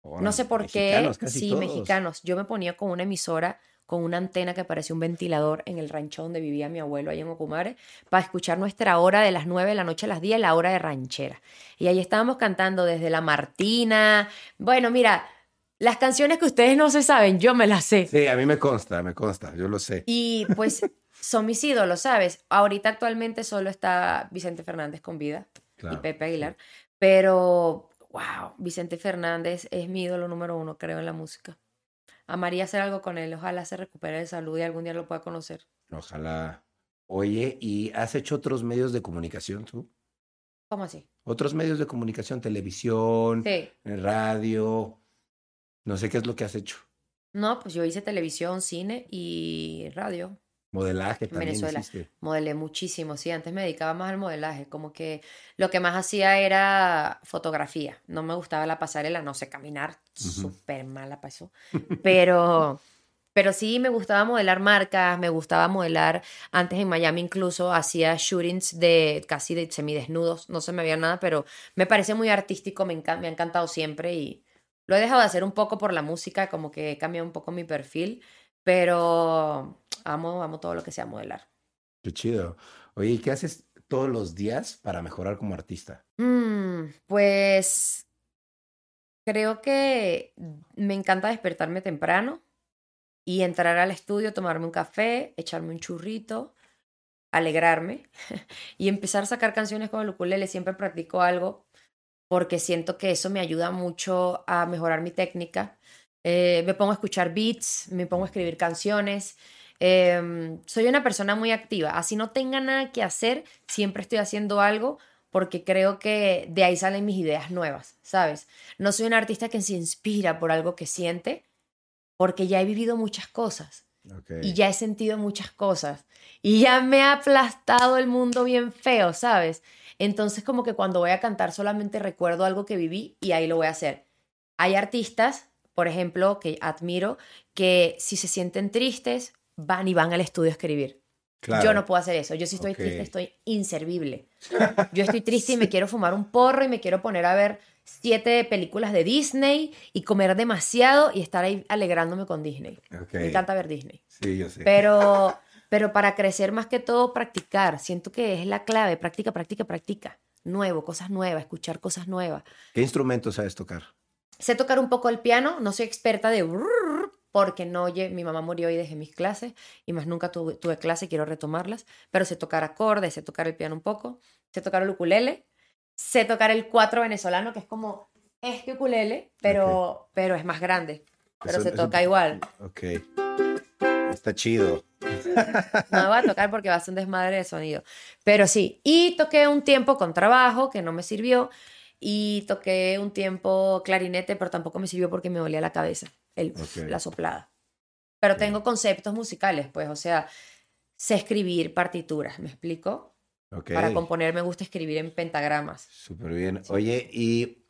No sé por mexicanos, qué, sí, todos. mexicanos. Yo me ponía con una emisora, con una antena que parecía un ventilador en el rancho donde vivía mi abuelo, ahí en Ocumare, para escuchar nuestra hora de las 9 de la noche a las 10, la hora de ranchera. Y ahí estábamos cantando desde La Martina. Bueno, mira, las canciones que ustedes no se saben, yo me las sé. Sí, a mí me consta, me consta, yo lo sé. Y pues son mis ídolos, ¿sabes? Ahorita actualmente solo está Vicente Fernández con vida Claro, y Pepe Aguilar. Pero, wow, Vicente Fernández es mi ídolo número uno, creo, en la música. Amaría hacer algo con él. Ojalá se recupere de salud y algún día lo pueda conocer. Ojalá. Oye, ¿y has hecho otros medios de comunicación tú? ¿Cómo así? Otros medios de comunicación, televisión, Sí. radio. No sé qué es lo que has hecho. No, pues yo hice televisión, cine y radio. Modelaje también Venezuela. hiciste. Modelé muchísimo, sí. Antes me dedicaba más al modelaje. Como que lo que más hacía era fotografía. No me gustaba la pasarela, no sé caminar. Ujú. Súper mala eso. Pero, pero sí me gustaba modelar marcas, me gustaba modelar. Antes en Miami incluso hacía shootings de casi de semidesnudos. No se me veía nada, pero me parece muy artístico. Me, encan- me ha encantado siempre y lo he dejado de hacer un poco por la música, como que he cambiado un poco mi perfil. Pero amo, amo todo lo que sea modelar. Qué chido. Oye, ¿y qué haces todos los días para mejorar como artista? Mm, pues creo que me encanta despertarme temprano y entrar al estudio, tomarme un café, echarme un churrito, alegrarme y empezar a sacar canciones con el ukulele. Siempre practico algo porque siento que eso me ayuda mucho a mejorar mi técnica. Eh, me pongo a escuchar beats, me pongo a escribir canciones. Em, soy una persona muy activa. Así no tenga nada que hacer, siempre estoy haciendo algo porque creo que de ahí salen mis ideas nuevas, ¿sabes? No soy un artista que se inspira por algo que siente, porque ya he vivido muchas cosas y ya he sentido muchas cosas y ya me ha aplastado el mundo bien feo, ¿sabes? Entonces como que cuando voy a cantar solamente recuerdo algo que viví y ahí lo voy a hacer. Hay artistas, por ejemplo, que admiro, que si se sienten tristes, van y van al estudio a escribir. Claro. Yo no puedo hacer eso. Yo si estoy triste, estoy inservible. Yo estoy triste y me quiero fumar un porro y me quiero poner a ver siete películas de Disney y comer demasiado y estar ahí alegrándome con Disney. Me encanta ver Disney. Sí, yo sé. Pero, pero para crecer más que todo, practicar. Siento que es la clave. Práctica, práctica, práctica. Nuevo, cosas nuevas, escuchar cosas nuevas. ¿Qué instrumento sabes tocar? Sé tocar un poco el piano, no soy experta de porque no lle- mi mamá murió y dejé mis clases y más nunca tuve, tuve clase, quiero retomarlas, pero sé tocar acordes, sé tocar el piano un poco, sé tocar el ukulele, sé tocar el cuatro venezolano que es como este ukulele, pero pero es más grande, pero Eso- se eso- toca igual. Ok. Está chido. No me voy a tocar porque va a ser un desmadre de sonido. Pero sí, y toqué un tiempo con trabajo que no me sirvió. Y toqué un tiempo clarinete, pero tampoco me sirvió porque me dolía la cabeza, el, la soplada. Pero tengo conceptos musicales, pues, o sea, sé escribir partituras, ¿me explico? Para componer me gusta escribir en pentagramas. Súper bien. Oye, y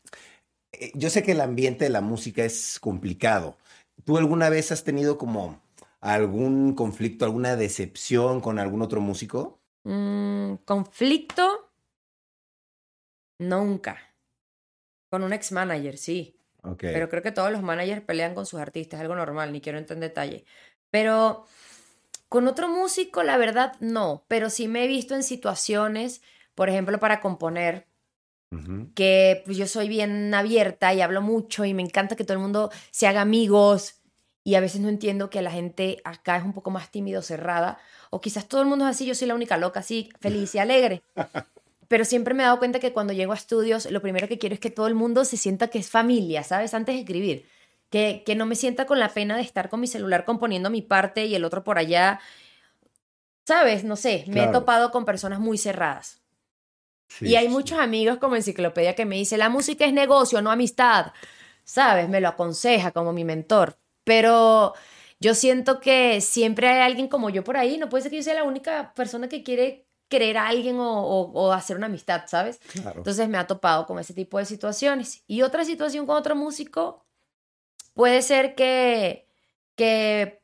eh, yo sé que el ambiente de la música es complicado. ¿Tú alguna vez has tenido como algún conflicto, alguna decepción con algún otro músico? Mm, conflicto, nunca. Con un ex manager, sí. Pero creo que todos los managers pelean con sus artistas, es algo normal, ni quiero entrar en detalle. Pero Con otro músico, la verdad, no, pero sí me he visto en situaciones, por ejemplo, para componer, que pues, yo soy bien abierta y hablo mucho y me encanta que todo el mundo se haga amigos y a veces no entiendo que la gente acá es un poco más tímido, cerrada, o quizás todo el mundo es así, yo soy la única loca, así, feliz y alegre. Pero siempre me he dado cuenta que cuando llego a estudios, lo primero que quiero es que todo el mundo se sienta que es familia, ¿sabes? Antes de escribir. Que, que no me sienta con la pena de estar con mi celular componiendo mi parte y el otro por allá. ¿Sabes? No sé, me he topado con personas muy cerradas. Sí, y hay sí. muchos amigos como enciclopedia que me dice, la música es negocio, no amistad. ¿Sabes? Me lo aconseja como mi mentor. Pero yo siento que siempre hay alguien como yo por ahí. No puede ser que yo sea la única persona que quiere querer a alguien o, o- o hacer una amistad, ¿sabes? Claro. Entonces me ha topado con ese tipo de situaciones. Y otra situación con otro músico puede ser que, que,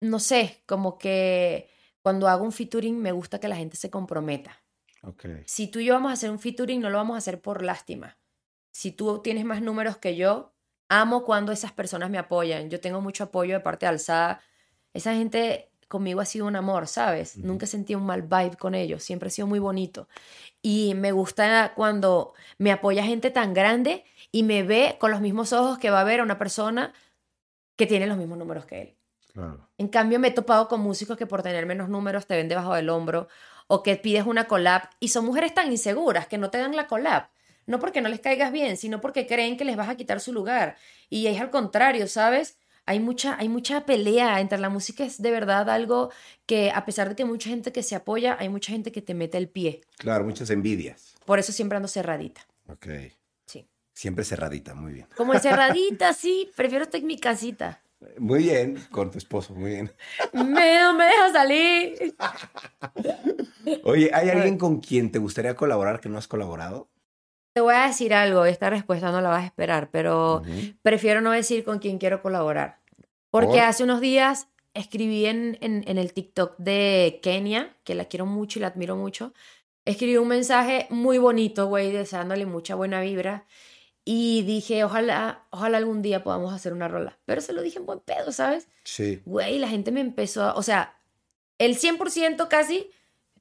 no sé, como que cuando hago un featuring me gusta que la gente se comprometa. Si tú y yo vamos a hacer un featuring, no lo vamos a hacer por lástima. Si tú tienes más números que yo, amo cuando esas personas me apoyan. Yo tengo mucho apoyo de parte de Alzada. Esa gente conmigo ha sido un amor, ¿sabes? Ujú. Nunca sentí un mal vibe con ellos. Siempre ha sido muy bonito. Y me gusta cuando me apoya gente tan grande y me ve con los mismos ojos que va a ver a una persona que tiene los mismos números que él. Claro. En cambio, me he topado con músicos que por tener menos números te ven debajo del hombro o que pides una collab y son mujeres tan inseguras que no te dan la collab. No porque no les caigas bien, sino porque creen que les vas a quitar su lugar. Y es al contrario, ¿sabes? Hay mucha, hay mucha pelea entre la música, es de verdad algo que a pesar de que hay mucha gente que se apoya, hay mucha gente que te mete el pie. Claro, muchas envidias. Por eso siempre ando cerradita. Ok. Sí. Siempre cerradita, muy bien. Como cerradita, sí, prefiero estar en mi casita. Muy bien, con tu esposo, muy bien. Me, no me deja salir. Oye, ¿hay alguien con quien te gustaría colaborar que no has colaborado? Te voy a decir algo, esta respuesta no la vas a esperar, pero Ujú. prefiero no decir con quién quiero colaborar. Porque ¿Por? hace unos días escribí en, en, en el TikTok de Kenia, que la quiero mucho y la admiro mucho. Escribí un mensaje muy bonito, güey, deseándole mucha buena vibra. Y dije, ojalá, ojalá algún día podamos hacer una rola. Pero se lo dije en buen pedo, ¿sabes? Sí. Güey, la gente me empezó, a- o sea, el 100% casi,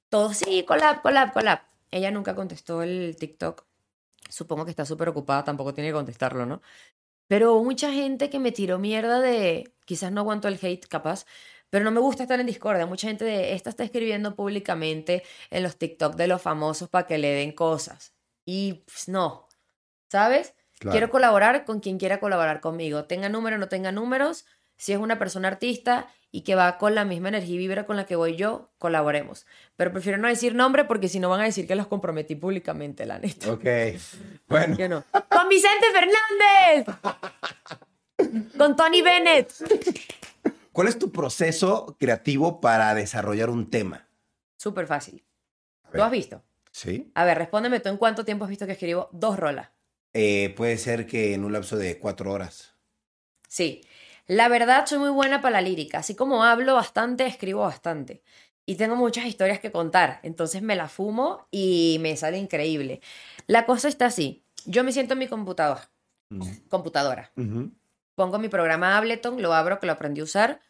todo sí, collab, collab, collab. Ella nunca contestó el TikTok. Supongo que está súper ocupada, tampoco tiene que contestarlo, ¿no? Pero hubo mucha gente que me tiró mierda de, quizás no aguanto el hate, capaz, pero no me gusta estar en discordia. Mucha gente de, esta está escribiendo públicamente en los TikTok de los famosos para que le den cosas. Y pues, no, ¿sabes? Claro. Quiero colaborar con quien quiera colaborar conmigo. Tenga número o no tenga números. Si es una persona artista y que va con la misma energía y vibra con la que voy yo, colaboremos. Pero prefiero no decir nombre porque si no van a decir que los comprometí públicamente, la neta. Ok. Bueno, Yo no. ¡Con Vicente Fernández! ¡Con Tony Bennett! ¿cuál es tu proceso creativo para desarrollar un tema? Súper fácil. ¿Tú has visto? Sí. A ver, respóndeme tú en cuánto tiempo has visto que escribo dos rolas. Eh, puede ser que en un lapso de cuatro horas. Sí, la verdad soy muy buena para la lírica. Así como hablo bastante, escribo bastante. Y tengo muchas historias que contar. Entonces me la fumo y me sale increíble. La cosa está así. Yo me siento en mi computadora. computadora. Ujú. Pongo mi programa Ableton, lo abro, que lo aprendí a usar.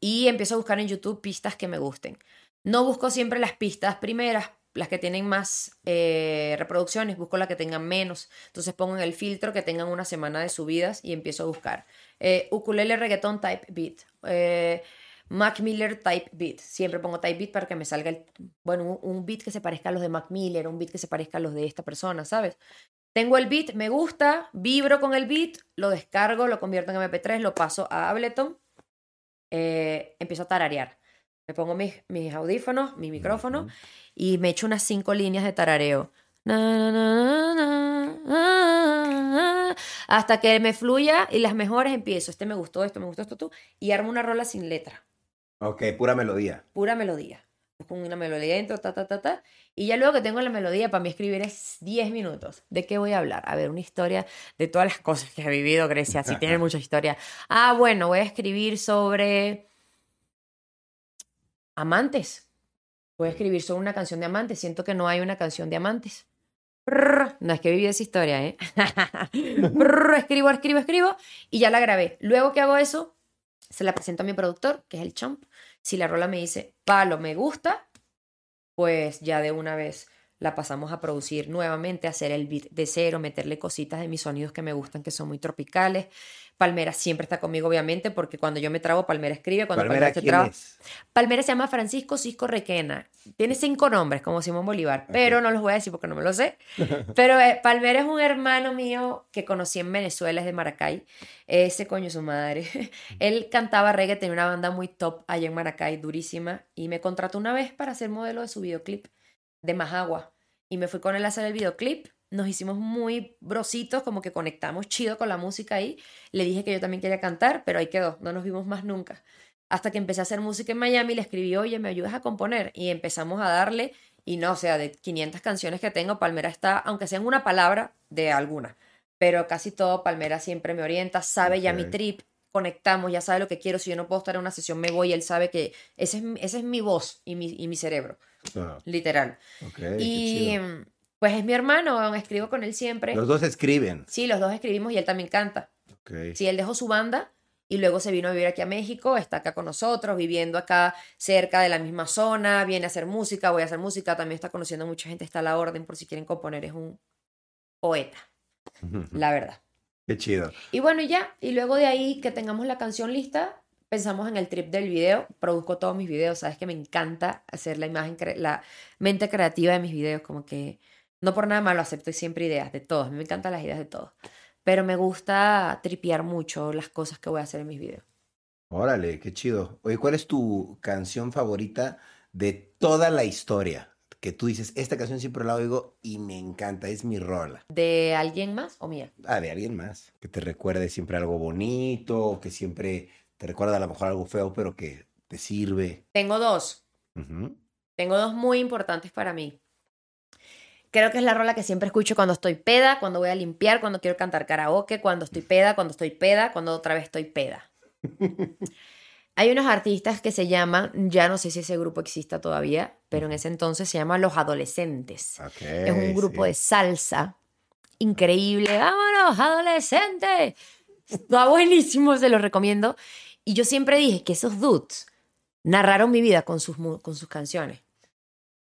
Y empiezo a buscar en YouTube pistas que me gusten. No busco siempre las pistas primeras, las que tienen más eh, reproducciones, busco las que tengan menos. Entonces pongo en el filtro que tengan una semana de subidas y empiezo a buscar. Eh, ukulele reggaeton type beat. eh, Mac Miller type beat. Siempre pongo type beat para que me salga bueno, un, un beat que se parezca a los de Mac Miller, un beat que se parezca a los de esta persona, ¿sabes? Tengo el beat, me gusta, vibro con el beat, lo descargo, lo convierto en MP3, lo paso a Ableton, eh, empiezo a tararear. Me pongo mis, mis audífonos, mi micrófono y me echo unas cinco líneas de tarareo. Na, na, na, hasta que me fluya y las mejores empiezo. Este me gustó, esto me gustó, esto tú. Y armo una rola sin letra, Ok, pura melodía. pura melodía. Con una melodía dentro, ta, ta, ta, ta. Y ya luego que tengo la melodía, para mí escribir es 10 minutos. ¿De qué voy a hablar? A ver, una historia de todas las cosas que he vivido, Grecia. Sí, tiene mucha historia. Ah, bueno, voy a escribir sobre amantes. Voy a escribir sobre una canción de amantes. Siento que no hay una canción de amantes. No es que viví esa historia, ¿eh? Prrr, escribo, escribo, escribo y ya la grabé. Luego que hago eso, se la presento a mi productor, que es el Chomp, Si la rola me dice, palo, me gusta, pues ya de una vez la pasamos a producir nuevamente, hacer el beat de cero, meterle cositas de mis sonidos que me gustan, que son muy tropicales. Palmera siempre está conmigo, obviamente, porque cuando yo me trabo, Palmera escribe. Cuando Palmera, se ¿quién traba, es? Palmera se llama Francisco Cisco Requena. Tiene cinco nombres, como Simón Bolívar, pero no los voy a decir porque no me lo sé. Pero eh, Palmera es un hermano mío que conocí en Venezuela, es de Maracay. Ese coño, su madre. Él cantaba reggae, tenía una banda muy top allá en Maracay, durísima, y me contrató una vez para ser modelo de su videoclip de Majagua. Y me fui con él a hacer el videoclip. Nos hicimos muy brositos, como que conectamos chido con la música ahí. Le dije que yo también quería cantar, pero ahí quedó, no nos vimos más nunca. Hasta que empecé a hacer música en Miami, le escribí, oye, ¿me ayudas a componer? Y empezamos a darle, y no, o sea, de 500 canciones que tengo, Palmera está, aunque sea en una palabra, de alguna. Pero casi todo, Palmera siempre me orienta, sabe ya mi trip, conectamos, ya sabe lo que quiero. Si yo no puedo estar en una sesión, me voy, él sabe que ese es, esa es mi voz y mi, y mi cerebro, Ah, literal. ok, qué Y mm, pues es mi hermano, escribo con él siempre. Los dos escriben. Sí, los dos escribimos y él también canta. Ok. Sí, él dejó su banda y luego se vino a vivir aquí a México, está acá con nosotros, viviendo acá cerca de la misma zona, viene a hacer música, voy a hacer música, también está conociendo a mucha gente, está a la orden por si quieren componer, es un poeta, la verdad. Qué chido. Y bueno, ya, y luego de ahí que tengamos la canción lista, pensamos en el trip del video, produzco todos mis videos, sabes que me encanta hacer la imagen, la mente creativa de mis videos, como que no por nada malo acepto siempre ideas de todos, a mí me encantan las ideas de todos, pero me gusta tripear mucho las cosas que voy a hacer en mis videos. Órale, qué chido. Oye, ¿cuál es tu canción favorita de toda la historia? Que tú dices, esta canción siempre la oigo y me encanta, es mi rola. ¿De alguien más o mía? Ah, de alguien más. Que te recuerde siempre algo bonito, que siempre te recuerda a lo mejor algo feo, pero que te sirve. Tengo dos, Ujú. tengo dos muy importantes para mí. Creo que es la rola que siempre escucho cuando estoy peda, cuando voy a limpiar, cuando quiero cantar karaoke, cuando estoy peda, cuando estoy peda, cuando otra vez estoy peda. Hay unos artistas que se llaman, ya no sé si ese grupo exista todavía, pero en ese entonces se llama Los Adolescentes. Ok, Es un grupo sí. de salsa increíble. ¡Vámonos, adolescentes! Está buenísimo, se los recomiendo. Y yo siempre dije que esos dudes narraron mi vida con sus, con sus canciones.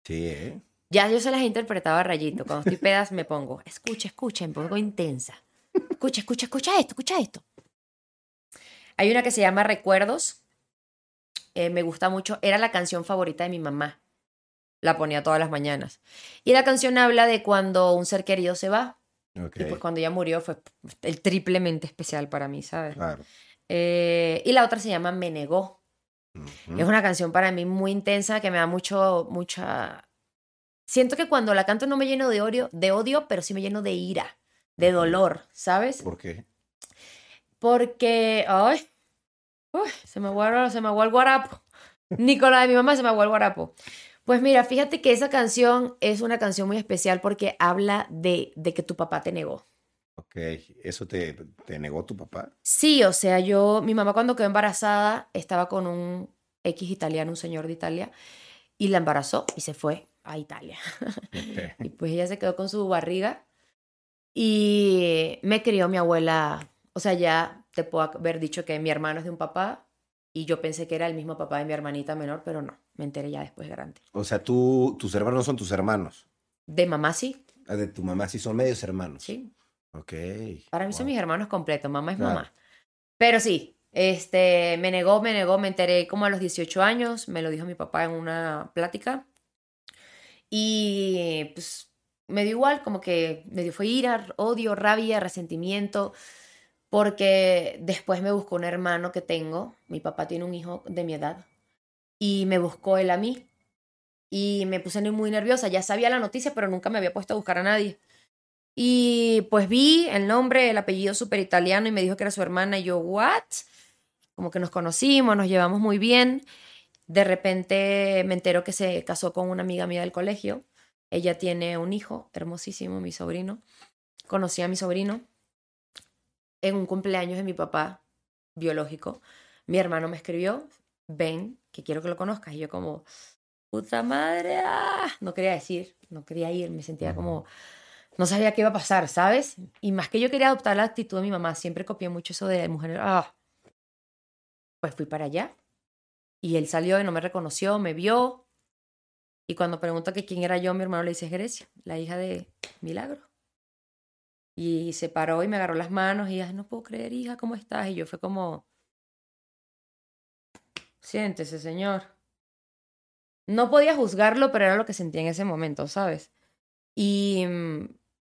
Sí, ¿eh? Ya yo se las interpretaba a rayito. Cuando estoy pedas me pongo, escucha, escucha, un poco intensa. Escucha, escucha, escucha esto, escucha esto. Hay una que se llama Recuerdos. Eh, me gusta mucho. Era la canción favorita de mi mamá. La ponía todas las mañanas. Y la canción habla de cuando un ser querido se va. Ok, Y pues cuando ella murió fue el triplemente especial para mí, ¿sabes? claro. Eh, y la otra se llama Me Negó. Ujú. Es una canción para mí muy intensa que me da mucho, mucha... Siento que cuando la canto no me lleno de odio, de odio, pero sí me lleno de ira, de dolor, ¿sabes? ¿Por qué? Porque, ay, uy, se me aguará, se me aguó el guarapo. Ni con la de mi mamá se me aguó el guarapo. Pues mira, fíjate que esa canción es una canción muy especial porque habla de, de que tu papá te negó. Ok, ¿eso te, te negó tu papá? Sí, o sea, yo, mi mamá cuando quedó embarazada estaba con un X italiano, un señor de Italia, y la embarazó y se fue a Italia. Y pues ella se quedó con su barriga y me crió mi abuela, o sea, ya te puedo haber dicho que mi hermano es de un papá y yo pensé que era el mismo papá de mi hermanita menor, pero no, me enteré ya después grande. O sea, tú, tus hermanos son tus hermanos. De mamá sí, Ah, de tu mamá sí son medios hermanos. sí. Ok. Para mí son mis hermanos completos, mamá es Claro. mamá. Pero sí, este, me negó, me negó, me enteré como a los 18 años, me lo dijo mi papá en una plática. Y pues me dio igual, como que me dio fue ira, odio, rabia, resentimiento, porque después me buscó un hermano que tengo, mi papá tiene un hijo de mi edad, y me buscó él a mí. Y me puse muy nerviosa, ya sabía la noticia, pero nunca me había puesto a buscar a nadie. Y pues vi el nombre, el apellido súper italiano y me dijo que era su hermana y yo, ¿what? Como que nos conocimos, nos llevamos muy bien. De repente me entero que se casó con una amiga mía del colegio. Ella tiene un hijo hermosísimo, mi sobrino. Conocí a mi sobrino en un cumpleaños de mi papá biológico. Mi hermano me escribió, ven, que quiero que lo conozcas. Y yo como, puta madre, ah". no quería decir, no quería ir, me sentía como no sabía qué iba a pasar, ¿sabes? Y más que yo quería adoptar la actitud de mi mamá, siempre copié mucho eso de mujer. Ah. Pues fui para allá. Y él salió y no me reconoció, me vio. Y cuando pregunta que quién era yo, mi hermano le dice, es Grecia, la hija de Milagro. Y se paró y me agarró las manos y, ay, no puedo creer, hija, ¿cómo estás? Y yo fue como, siéntese, señor. No podía juzgarlo, pero era lo que sentía en ese momento, ¿sabes? Y mm,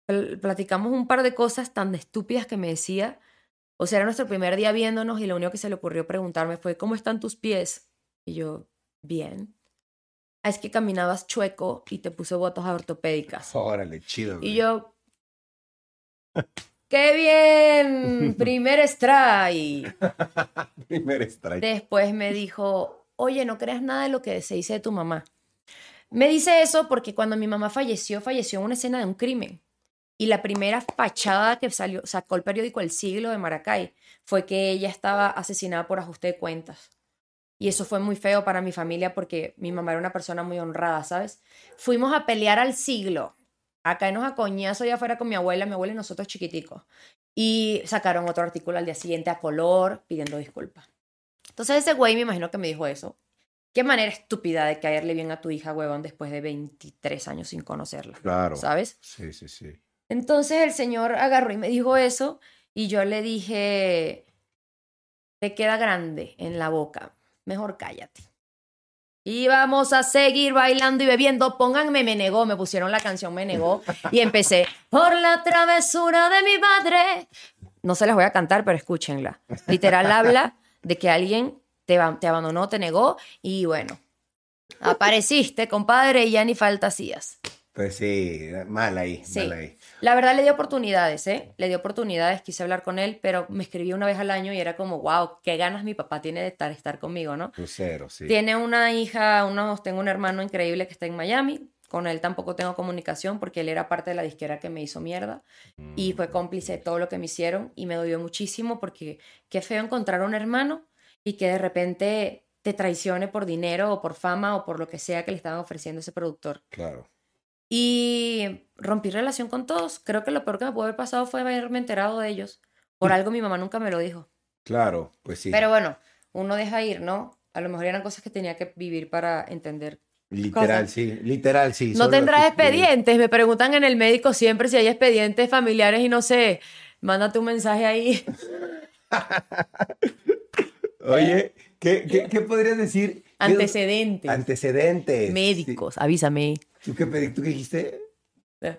pl- platicamos un par de cosas tan estúpidas que me decía. O sea, era nuestro primer día viéndonos y lo único que se le ocurrió preguntarme fue, ¿cómo están tus pies? Y yo, bien. "Ah, es que caminabas chueco y te puso botas ortopédicas. Órale, chido. Y yo, ¡qué bien! Primer strike. Primer strike. Después me dijo, oye, no creas nada de lo que se dice de tu mamá. Me dice eso porque cuando mi mamá falleció, falleció en una escena de un crimen. Y la primera fachada que salió, sacó el periódico El Siglo de Maracay fue que ella estaba asesinada por ajuste de cuentas. Y eso fue muy feo para mi familia porque mi mamá era una persona muy honrada, ¿sabes? Fuimos a pelear al siglo, a caernos a coñazo allá afuera con mi abuela, mi abuela y nosotros chiquiticos. Y sacaron otro artículo al día siguiente a color pidiendo disculpas. Entonces ese güey me imagino que me dijo eso. Qué manera estúpida de caerle bien a tu hija, huevón, después de 23 años sin conocerla. Claro. ¿Sabes? Sí, sí, sí. Entonces el señor agarró y me dijo eso y yo le dije, te queda grande en la boca, mejor cállate. Y vamos a seguir bailando y bebiendo. Pónganme Me Negó. Me pusieron la canción Me Negó. Y empecé. Por la travesura de mi madre. No se las voy a cantar, pero escúchenla. Literal habla de que alguien te, te abandonó, te negó. Y bueno, apareciste, compadre, y ya ni falta hacías. Pues sí, mal ahí, Sí. mal ahí. La verdad le dio oportunidades, ¿eh? Le dio oportunidades, quise hablar con él, pero me escribí una vez al año y era como, wow, qué ganas mi papá tiene de estar, estar conmigo, ¿no? Crucero, sí. Tiene una hija, unos, tengo un hermano increíble que está en Miami. Con él tampoco tengo comunicación porque él era parte de la disquera que me hizo mierda y fue cómplice de todo lo que me hicieron y me dolió muchísimo porque qué feo encontrar un hermano y que de repente te traicione por dinero o por fama o por lo que sea que le estaban ofreciendo ese productor. Claro. Y rompí relación con todos. Creo que lo peor que me pudo haber pasado fue haberme enterado de ellos. Por algo mi mamá nunca me lo dijo. Claro, pues sí. Pero bueno, uno deja ir, ¿no? A lo mejor eran cosas que tenía que vivir para entender. literal, cosas. sí. Literal, sí. No tendrás expedientes. Me preguntan en el médico siempre si hay expedientes familiares y no sé. Mándate un mensaje ahí. Oye, ¿qué, qué, qué podrías decir? ¿Qué- Antecedentes. Antecedentes. Médicos, avísame. ¿Tú, qué, ¿Tú qué dijiste?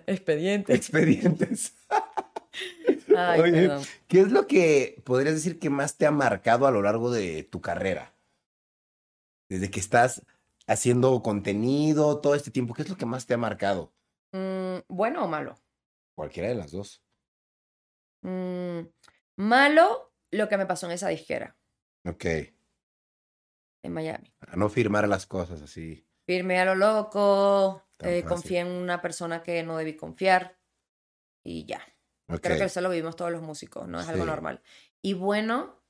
Expedientes. Expedientes. Ay, Oye, perdón. ¿qué es lo que podrías decir que más te ha marcado a lo largo de tu carrera? Desde que estás haciendo contenido todo este tiempo, ¿qué es lo que más te ha marcado? Mm, ¿Bueno o malo? Cualquiera de las dos. Mm, malo lo que me pasó en esa disquera Ok. en Miami. A no firmar las cosas así. Firmé a lo loco, eh, confié en una persona que no debí confiar y ya. Ok. Creo que eso lo vivimos todos los músicos, no es algo Sí. normal. Y bueno,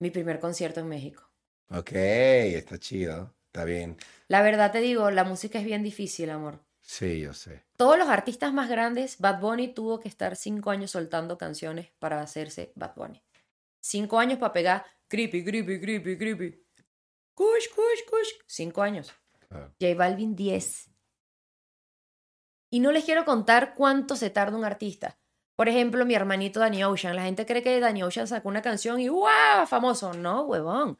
mi primer concierto en México. Ok, está chido. Está bien. La verdad te digo, la música es bien difícil, amor. Sí, yo sé. Todos los artistas más grandes, Bad Bunny tuvo que estar cinco años soltando canciones para hacerse Bad Bunny. Cinco años para pegar creepy, creepy, creepy, creepy. Kush, kush, kush. Cinco años. Claro. J Balvin 10. Y no les quiero contar cuánto se tarda un artista. Por ejemplo, mi hermanito Danny Ocean. La gente cree que Danny Ocean sacó una canción y ¡guau! Famoso. No, huevón.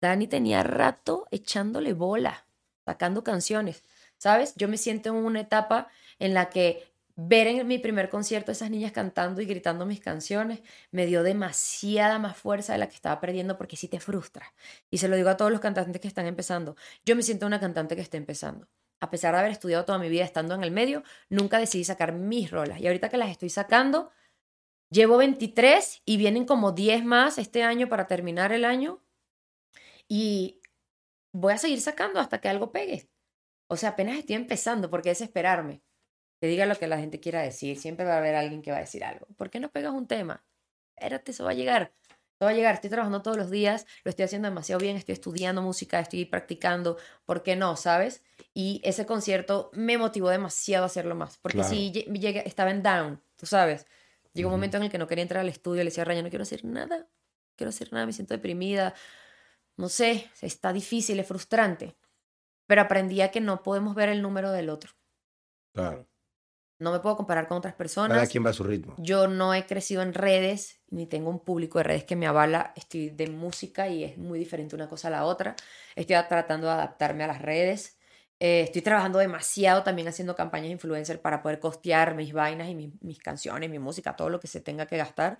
Danny tenía rato echándole bola, sacando canciones. ¿Sabes? Yo me siento en una etapa en la que ver en mi primer concierto a esas niñas cantando y gritando mis canciones me dio demasiada más fuerza de la que estaba perdiendo porque sí te frustra. Y se lo digo a todos los cantantes que están empezando. Yo me siento una cantante que está empezando. A pesar de haber estudiado toda mi vida estando en el medio, nunca decidí sacar mis rolas. Y ahorita que las estoy sacando, llevo 23 y vienen como 10 más este año para terminar el año. Y voy a seguir sacando hasta que algo pegue. O sea, apenas estoy empezando, porque desesperarme. Que diga lo que la gente quiera decir. Siempre va a haber alguien que va a decir algo. ¿Por qué no pegas un tema? Espérate, eso va a llegar. Eso va a llegar. Estoy trabajando todos los días, lo estoy haciendo demasiado bien, estoy estudiando música, estoy practicando. ¿Por qué no? ¿Sabes? Y ese concierto me motivó demasiado a hacerlo más. Porque Claro. si lle- llegué, estaba en down, tú sabes. Llegó un momento en el que no quería entrar al estudio, le decía a Raya, no quiero hacer nada, quiero hacer nada, me siento deprimida, no sé, está difícil, es frustrante. Pero aprendí a que no podemos ver el número del otro. Claro. No me puedo comparar con otras Cada personas. quien va a su ritmo. Yo no he crecido en redes, ni tengo un público de redes que me avala. Estoy de música y es muy diferente una cosa a la otra. Estoy tratando de adaptarme a las redes. Eh, estoy trabajando demasiado también haciendo campañas de influencer para poder costear mis vainas y mis, mis canciones, mi música, todo lo que se tenga que gastar.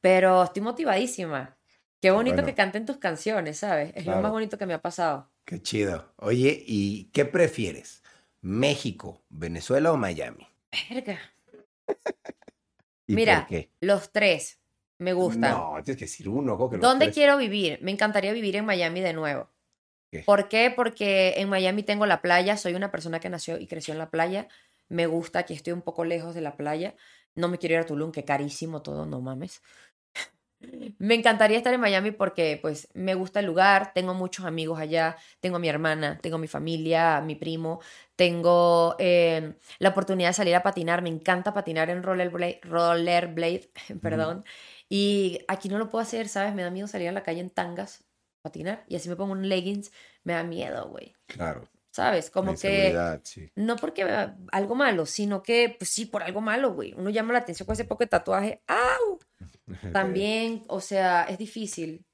Pero estoy motivadísima. Qué bonito Bueno. que canten tus canciones, ¿sabes? Es lo más bonito que me ha pasado. Qué chido. Oye, ¿y qué prefieres? ¿México, Venezuela o Miami? Verga. ¿Y Mira, por qué? los tres me gustan. No, tienes que decir uno. ¿cómo que los ¿Dónde tres? quiero vivir? Me encantaría vivir en Miami de nuevo. ¿Qué? ¿Por qué? Porque en Miami tengo la playa, soy una persona que nació y creció en la playa. Me gusta, aquí estoy un poco lejos de la playa. No me quiero ir a Tulum, que carísimo todo, no mames. Me encantaría estar en Miami porque pues me gusta el lugar, tengo muchos amigos allá, tengo a mi hermana, tengo a mi familia, a mi primo, tengo eh, la oportunidad de salir a patinar, me encanta patinar en rollerblade, rollerblade perdón, y aquí no lo puedo hacer, ¿sabes? Me da miedo salir a la calle en tangas, patinar, y así me pongo un leggings, me da miedo, güey, Claro. ¿sabes? Como que... sí. No porque algo malo, sino que, pues sí, por algo malo, güey. Uno llama la atención con ese poco de tatuaje. ¡Au! También, o sea, es difícil.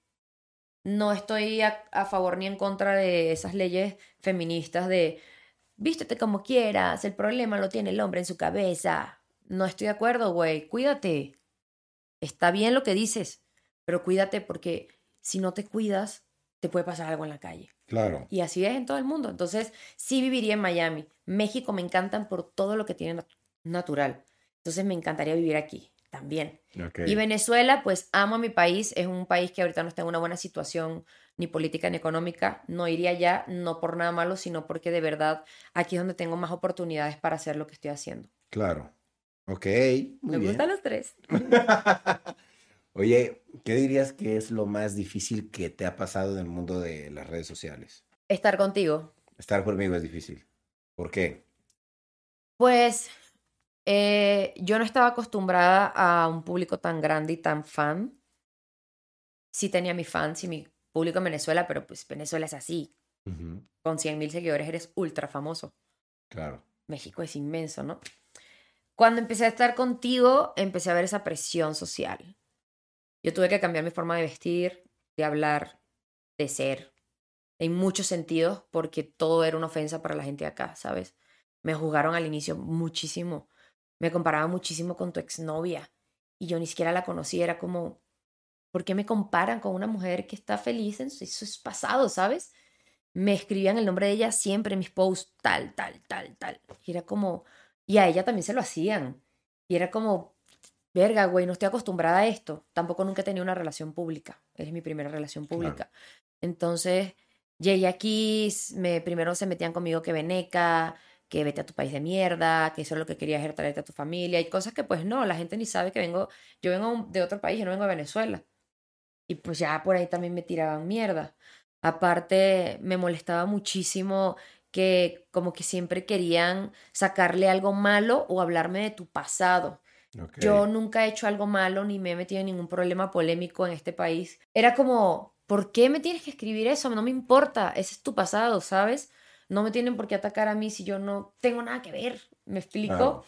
No estoy a, a favor ni en contra de esas leyes feministas de vístete como quieras, el problema lo tiene el hombre en su cabeza. No estoy de acuerdo, güey. Cuídate. Está bien lo que dices, pero cuídate porque si no te cuidas, te puede pasar algo en la calle. Claro. Y así es en todo el mundo. Entonces, sí viviría en Miami. México me encantan por todo lo que tiene nat- natural. Entonces, me encantaría vivir aquí también. Y Venezuela, pues amo a mi país. Es un país que ahorita no está en una buena situación ni política ni económica. No iría allá, no por nada malo, sino porque de verdad aquí es donde tengo más oportunidades para hacer lo que estoy haciendo. Claro. Ok, muy me bien. gustan los tres. Oye, ¿qué dirías que es lo más difícil que te ha pasado en el mundo de las redes sociales? Estar contigo. Estar conmigo es difícil. ¿Por qué? Pues eh, yo no estaba acostumbrada a un público tan grande y tan fan. Sí tenía mis fans y mi público en Venezuela, pero pues Venezuela es así. Ujú, Con 100 mil seguidores eres ultra famoso. Claro. México es inmenso, ¿no? Cuando empecé a estar contigo, empecé a ver esa presión social. Yo tuve que cambiar mi forma de vestir, de hablar, de ser, en muchos sentidos, porque todo era una ofensa para la gente de acá, ¿sabes? Me juzgaron al inicio muchísimo. Me comparaban muchísimo con tu exnovia y yo ni siquiera la conocía. Era como, ¿por qué me comparan con una mujer que está feliz en su, eso es pasado, ¿sabes? Me escribían el nombre de ella siempre en mis posts, tal, tal, tal, tal. Y era como, y a ella también se lo hacían. Y era como, verga, güey, no estoy acostumbrada a esto. Tampoco nunca he tenido una relación pública. Es mi primera relación pública. Entonces, llegué aquí, me, primero se metían conmigo que veneca, que vete a tu país de mierda, que eso es lo que querías era traerte a tu familia. Y cosas que pues no, la gente ni sabe que vengo, yo vengo de otro país, yo no vengo de Venezuela. Y pues ya por ahí también me tiraban mierda. Aparte, me molestaba muchísimo que como que siempre querían sacarle algo malo o hablarme de tu pasado. Yo nunca he hecho algo malo ni me he metido en ningún problema polémico en este país. Era como, ¿por qué me tienes que escribir eso? No me importa, ese es tu pasado, ¿sabes? No me tienen por qué atacar a mí si yo no tengo nada que ver. ¿Me explico?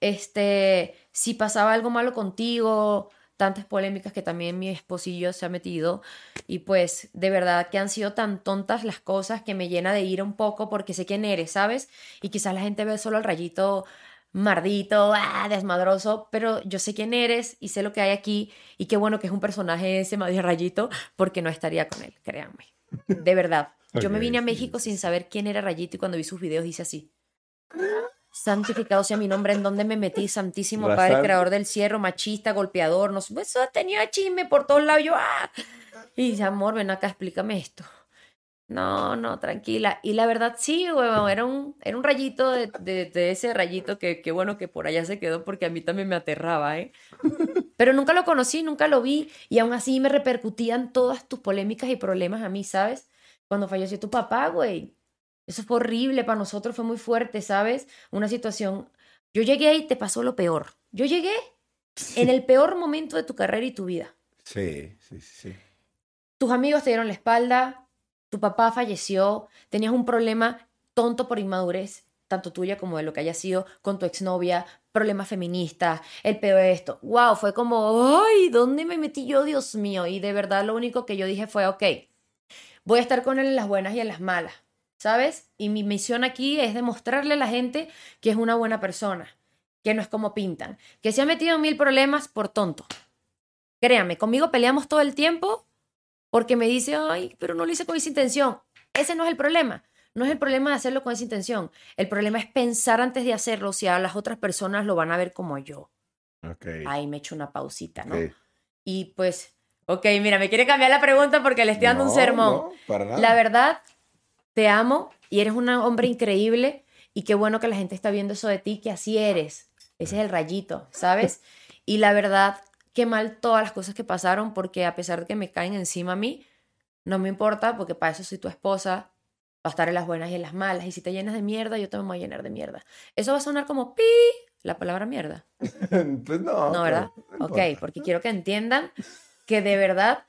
Este, si pasaba algo malo contigo, tantas polémicas que también mi esposillo se ha metido y pues de verdad que han sido tan tontas las cosas que me llena de ira un poco porque sé quién eres, ¿sabes? Y quizás la gente ve solo el rayito mardito, ah, desmadroso, pero yo sé quién eres y sé lo que hay aquí y qué bueno que es un personaje ese rayito porque no estaría con él, créanme. De verdad. Yo me vine a México sin saber quién era Rayito y cuando vi sus videos dice así. Santificado sea mi nombre, ¿en dónde me metí? Santísimo Padre, creador del cierro, machista, golpeador, no sé, eso tenía chisme por todos lados, yo, ¡ah! Y dice, amor, ven acá, explícame esto. No, no, tranquila. Y la verdad, sí, huevón, era un, era un rayito de, de- de ese rayito que, que bueno que por allá se quedó porque a mí también me aterraba, ¿eh? Pero nunca lo conocí, nunca lo vi y aún así me repercutían todas tus polémicas y problemas a mí, ¿sabes? Cuando falleció tu papá, güey. Eso fue horrible para nosotros, fue muy fuerte, ¿sabes? Una situación. Yo llegué y te pasó lo peor. Yo llegué en el peor momento de tu carrera y tu vida. Sí, sí, sí. sí. tus amigos te dieron la espalda, tu papá falleció, tenías un problema tonto por inmadurez, tanto tuya como de lo que haya sido con tu exnovia, problemas feministas, el peor de esto. Wow, fue como, ay, ¿dónde me metí yo, Dios mío? Y de verdad lo único que yo dije fue, ok, voy a estar con él en las buenas y en las malas, ¿sabes? Y mi misión aquí es demostrarle a la gente que es una buena persona, que no es como pintan, que se ha metido en mil problemas por tonto. Créame, conmigo peleamos todo el tiempo porque me dice, ay, pero no lo hice con esa intención. Ese no es el problema. No es el problema de hacerlo con esa intención. El problema es pensar antes de hacerlo si a las otras personas lo van a ver como yo. Okay. Ahí me echo una pausita, ¿no? Y pues, ok, mira, me quiere cambiar la pregunta porque le estoy dando un sermón. No, para nada. La verdad, te amo y eres un hombre increíble y qué bueno que la gente está viendo eso de ti, que así eres. Ese es el rayito, ¿sabes? Y la verdad, qué mal todas las cosas que pasaron porque a pesar de que me caen encima a mí, no me importa porque para eso soy tu esposa, va a estar en las buenas y en las malas. Y si te llenas de mierda, yo te voy a llenar de mierda. Eso va a sonar como pi, la palabra mierda. pues no. No, ¿verdad? no ok, porque quiero que entiendan que de verdad,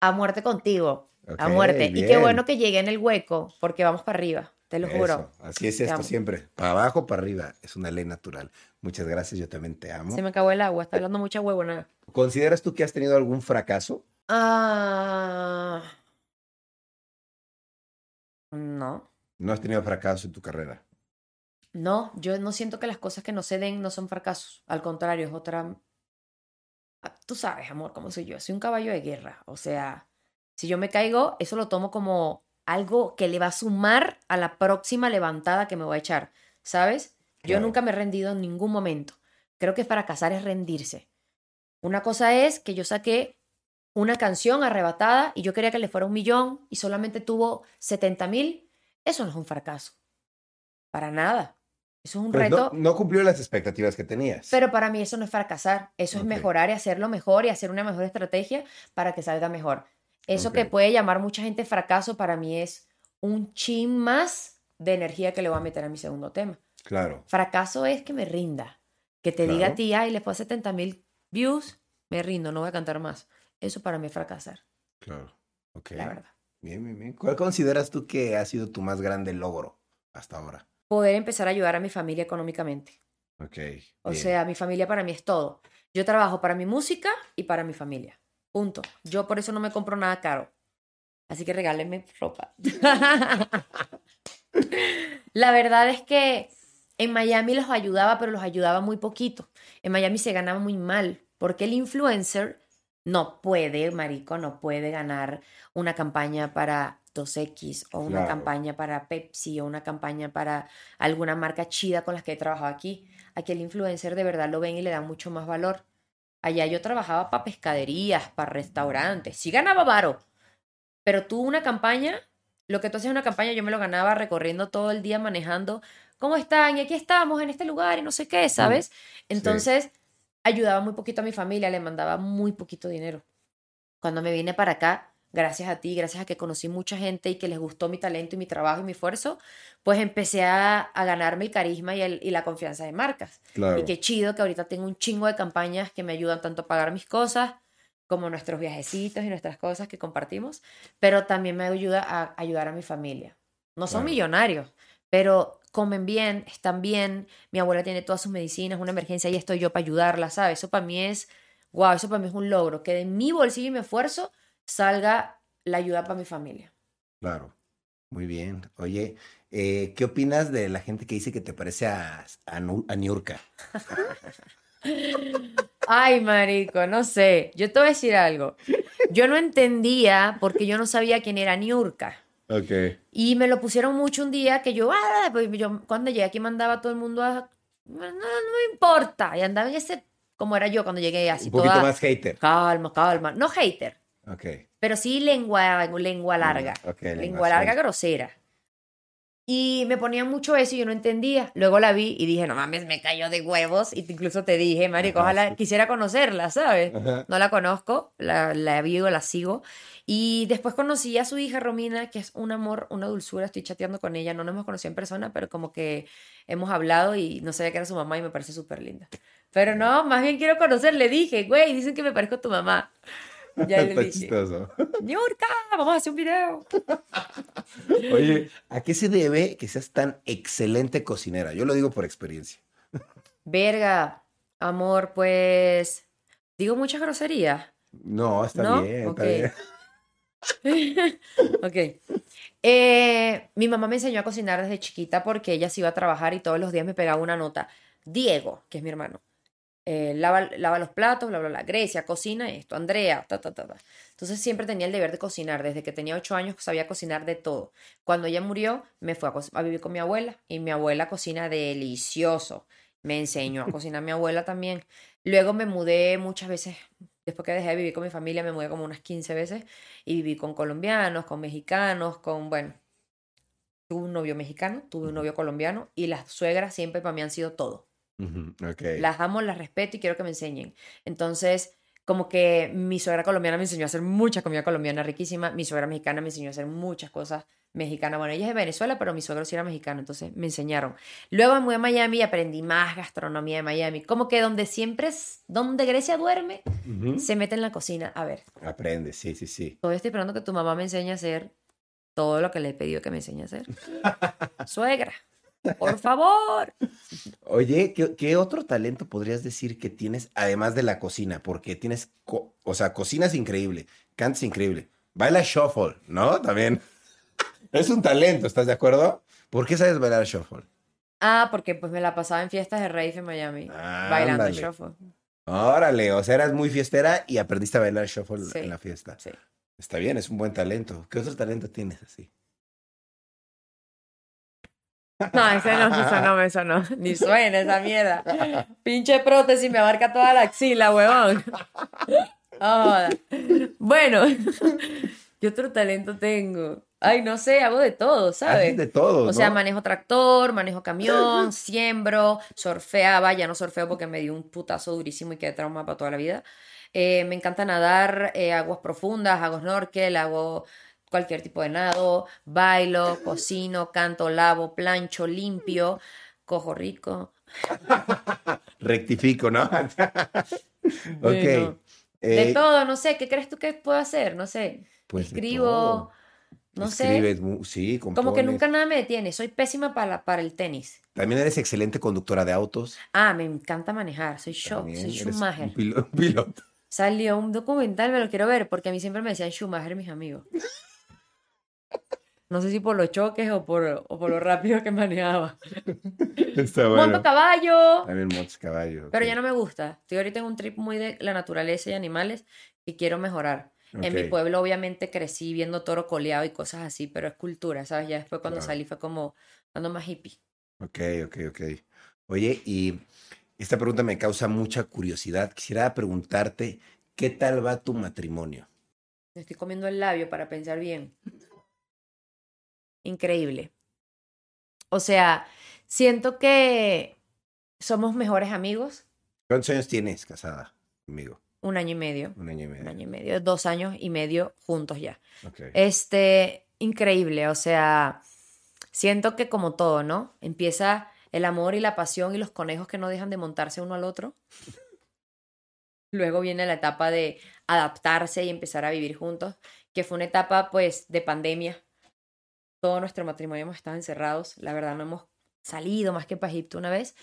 a muerte contigo, a muerte. Y qué bueno que llegué en el hueco, porque vamos para arriba, te lo juro. Así es Te esto amo. siempre. Para abajo, para arriba. Es una ley natural. Muchas gracias, yo también te amo. Se me acabó el agua, está hablando mucha huevona. ¿Consideras tú que has tenido algún fracaso? Ah. No. No has tenido fracaso en tu carrera. No, yo no siento que las cosas que no se den no son fracasos. Al contrario, es otra. Tú sabes, amor, cómo soy yo. Soy un caballo de guerra. O sea, si yo me caigo, eso lo tomo como algo que le va a sumar a la próxima levantada que me voy a echar. ¿Sabes? Yo Claro. nunca me he rendido en ningún momento. Creo que fracasar es rendirse. Una cosa es que yo saqué una canción arrebatada y yo quería que le fuera un millón y solamente tuvo 70 mil. Eso no es un fracaso. Para nada. Eso es un Pues reto. no, no cumplió las expectativas que tenías. Pero para mí eso no es fracasar, eso Ok. es mejorar y hacerlo mejor y hacer una mejor estrategia para que salga mejor. Eso Ok. que puede llamar mucha gente fracaso, para mí es un chin más de energía que le voy a meter a mi segundo tema. Claro. Fracaso es que me rinda, que te diga a Claro. ti, ay, le fue a 70 mil views, me rindo, no voy a cantar más. Eso para mí es fracasar, Claro. Ok. la verdad. Bien, bien, bien. ¿Cuál consideras tú que ha sido tu más grande logro hasta ahora? Poder empezar a ayudar a mi familia económicamente. Ok. O bien. sea, mi familia para mí es todo. Yo trabajo para mi música y para mi familia. Punto. Yo por eso no me compro nada caro. Así que regálenme ropa. La verdad es que en Miami los ayudaba, pero los ayudaba muy poquito. En Miami se ganaba muy mal, porque el influencer no puede, marico, no puede ganar una campaña para 2X o una Claro. campaña para Pepsi o una campaña para alguna marca chida con las que he trabajado aquí. Aquí el influencer de verdad lo ven y le dan mucho más valor. Allá yo trabajaba para pescaderías, para restaurantes. Sí ganaba varo, pero tú una campaña, lo que tú haces en una campaña, yo me lo ganaba recorriendo todo el día manejando. ¿Cómo están? Y aquí estamos en este lugar y no sé qué, ¿sabes? Entonces, ayudaba muy poquito a mi familia, le mandaba muy poquito dinero. Cuando me vine para acá, gracias a ti, gracias a que conocí mucha gente y que les gustó mi talento y mi trabajo y mi esfuerzo, pues empecé a, a ganarme el carisma y, el- y la confianza de marcas. Claro. Y qué chido que ahorita tengo un chingo de campañas que me ayudan tanto a pagar mis cosas como nuestros viajecitos y nuestras cosas que compartimos, pero también me ayuda a ayudar a mi familia. No son Claro. millonarios, pero comen bien, están bien, mi abuela tiene todas sus medicinas, una emergencia y estoy yo para ayudarla, ¿sabes? Eso para mí es, wow, eso para mí es un logro, que de mi bolsillo y mi esfuerzo salga la ayuda para mi familia. Claro. Muy bien. Oye, eh, ¿qué opinas de la gente que dice que te parece a, a, Niurka? Ay, marico, no sé. Yo te voy a decir algo. Yo no entendía porque yo no sabía quién era Niurka. Ok. Y me lo pusieron mucho un día que yo, ah, pues yo cuando llegué aquí mandaba a todo el mundo a, no, no importa. Y andaba en ese, como era yo cuando llegué así Un poquito toda, más hater. calma, calma. No hater, Ok. pero sí lengua, lengua larga. Ok, lengua larga, grosera. Y me ponían mucho eso y yo no entendía. Luego la vi y dije, no mames, me cayó de huevos. Y incluso te dije, marico, Ajá, ojalá sí. quisiera conocerla, ¿sabes? Ajá. No la conozco, la, la vivo, la sigo. Y después conocí a su hija Romina, que es un amor, una dulzura. Estoy chateando con ella. No nos hemos conocido en persona, pero como que hemos hablado y no sabía que era su mamá y me parece súper linda. Pero no, más bien quiero conocer. Le dije, güey, dicen que me parezco a tu mamá. Ya le Está dije, chistoso. Niurka, vamos a hacer un video. Oye, ¿a qué se debe que seas tan excelente cocinera? Yo lo digo por experiencia. Verga, amor, pues digo muchas groserías. No, está ¿No? bien, Ok. está bien. ok. Eh, mi mamá me enseñó a cocinar desde chiquita porque ella se iba a trabajar y todos los días me pegaba una nota. Diego, que es mi hermano, eh, lava, lava los platos, bla, bla, bla. Grecia, cocina esto. Andrea, ta, ta, ta, ta. Entonces siempre tenía el deber de cocinar. Desde que tenía ocho años sabía cocinar de todo. Cuando ella murió, me fue a, a vivir con mi abuela y mi abuela cocina delicioso. Me enseñó a cocinar mi abuela también. Luego me mudé muchas veces, después que dejé de vivir con mi familia, me mudé como unas 15 veces y viví con colombianos, con mexicanos, con, bueno, tuve un novio mexicano, tuve un novio colombiano y las suegras siempre para mí han sido todo. Ujú, ok. Las amo, las respeto y quiero que me enseñen. Entonces, como que mi suegra colombiana me enseñó a hacer mucha comida colombiana riquísima, mi suegra mexicana me enseñó a hacer muchas cosas mexicanas. Bueno, ella es de Venezuela, pero mi suegro sí era mexicano, entonces me enseñaron. Luego me mudé a Miami y aprendí más gastronomía de Miami. Como que donde siempre es, donde Grecia duerme, se mete en la cocina. A ver, Aprende, sí, sí, sí. todavía estoy esperando que tu mamá me enseñe a hacer todo lo que le he pedido que me enseñe a hacer. Suegra, por favor. Oye, ¿qué, qué otro talento podrías decir que tienes además de la cocina? Porque tienes, co- o sea, cocinas increíble, cantas increíble, baila shuffle, ¿no? También. Es un talento, ¿estás de acuerdo? ¿Por qué sabes bailar shuffle? Ah, porque pues me la pasaba en fiestas de rave en Miami, bailando Ándale. shuffle. Órale, o sea, eras muy fiestera y aprendiste a bailar shuffle Sí. en la fiesta. Sí. Está bien, es un buen talento. ¿Qué otro talento tienes así? No, ese no, eso no, eso no. Ni suena esa mierda. Pinche prótesis me abarca toda la axila, huevón. Joda. Bueno, ¿qué otro talento tengo? Ay, no sé, hago de todo, ¿sabes? Haces de todo, O sea, manejo tractor, manejo camión, siembro, surfeaba, ya no surfeo porque me dio un putazo durísimo y quedé trauma para toda la vida. Eh, me encanta nadar, eh, aguas profundas, hago snorkel, hago cualquier tipo de nado, bailo, cocino, canto, lavo, plancho, limpio, cojo rico. Rectifico, ¿no? ok. Bueno, eh, de todo, no sé, ¿qué crees tú que puedo hacer? No sé, pues de escribo, no sé, Escribes mu- sí, como que compones. nunca nada me detiene, soy pésima para, para el tenis. También eres excelente conductora de autos. Ah, me encanta manejar, soy También soy Schumacher. Un piloto. Salió un documental, me lo quiero ver, porque a mí siempre me decían Schumacher mis amigos. No sé si por los choques o por, o por lo rápido que manejaba. Está Monto bueno. caballo, También montas caballo. pero ya no me gusta. Estoy ahorita en un trip muy de la naturaleza y animales y quiero mejorar. En mi pueblo obviamente crecí viendo toro coleado y cosas así, pero es cultura, ¿sabes? Ya después cuando Claro. salí fue como ando más hippie. Ok, ok, ok. Oye, y esta pregunta me causa mucha curiosidad. Quisiera preguntarte, ¿qué tal va tu matrimonio? Me estoy comiendo el labio para pensar bien. Increíble. O sea, siento que somos mejores amigos. ¿Cuántos años tienes casada conmigo? Un año y medio. Un año y Un medio. año y medio, dos años y medio juntos ya. Ok. Este, increíble. O sea, siento que como todo, ¿no? Empieza el amor y la pasión y los conejos que no dejan de montarse uno al otro. Luego viene la etapa de adaptarse y empezar a vivir juntos, que fue una etapa pues de pandemia. Todo nuestro matrimonio hemos estado encerrados, la verdad no hemos salido más que para Egipto una vez,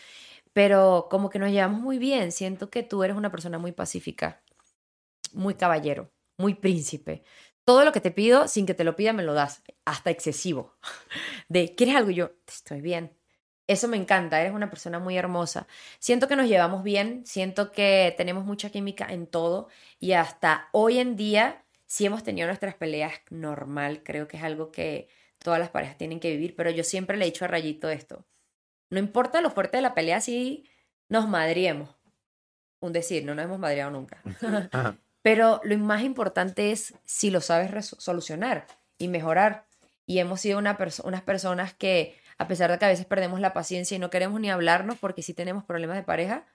pero como que nos llevamos muy bien. Siento que tú eres una persona muy pacífica, muy caballero, muy príncipe. Todo lo que te pido, sin que te lo pida, me lo das, hasta excesivo. De, ¿quieres algo? Yo, estoy bien. Eso me encanta, eres una persona muy hermosa. Siento que nos llevamos bien, siento que tenemos mucha química en todo y hasta hoy en día sí hemos tenido nuestras peleas normal, creo que es algo que todas las parejas tienen que vivir, pero yo siempre le he dicho a Rayito esto. No importa lo fuerte de la pelea si nos madriemos. Un decir, no nos hemos madreado nunca. Ajá. Pero lo más importante es si lo sabes solucionar y mejorar. Y hemos sido una perso- unas personas que, a pesar de que a veces perdemos la paciencia y no queremos ni hablarnos porque sí tenemos problemas de pareja,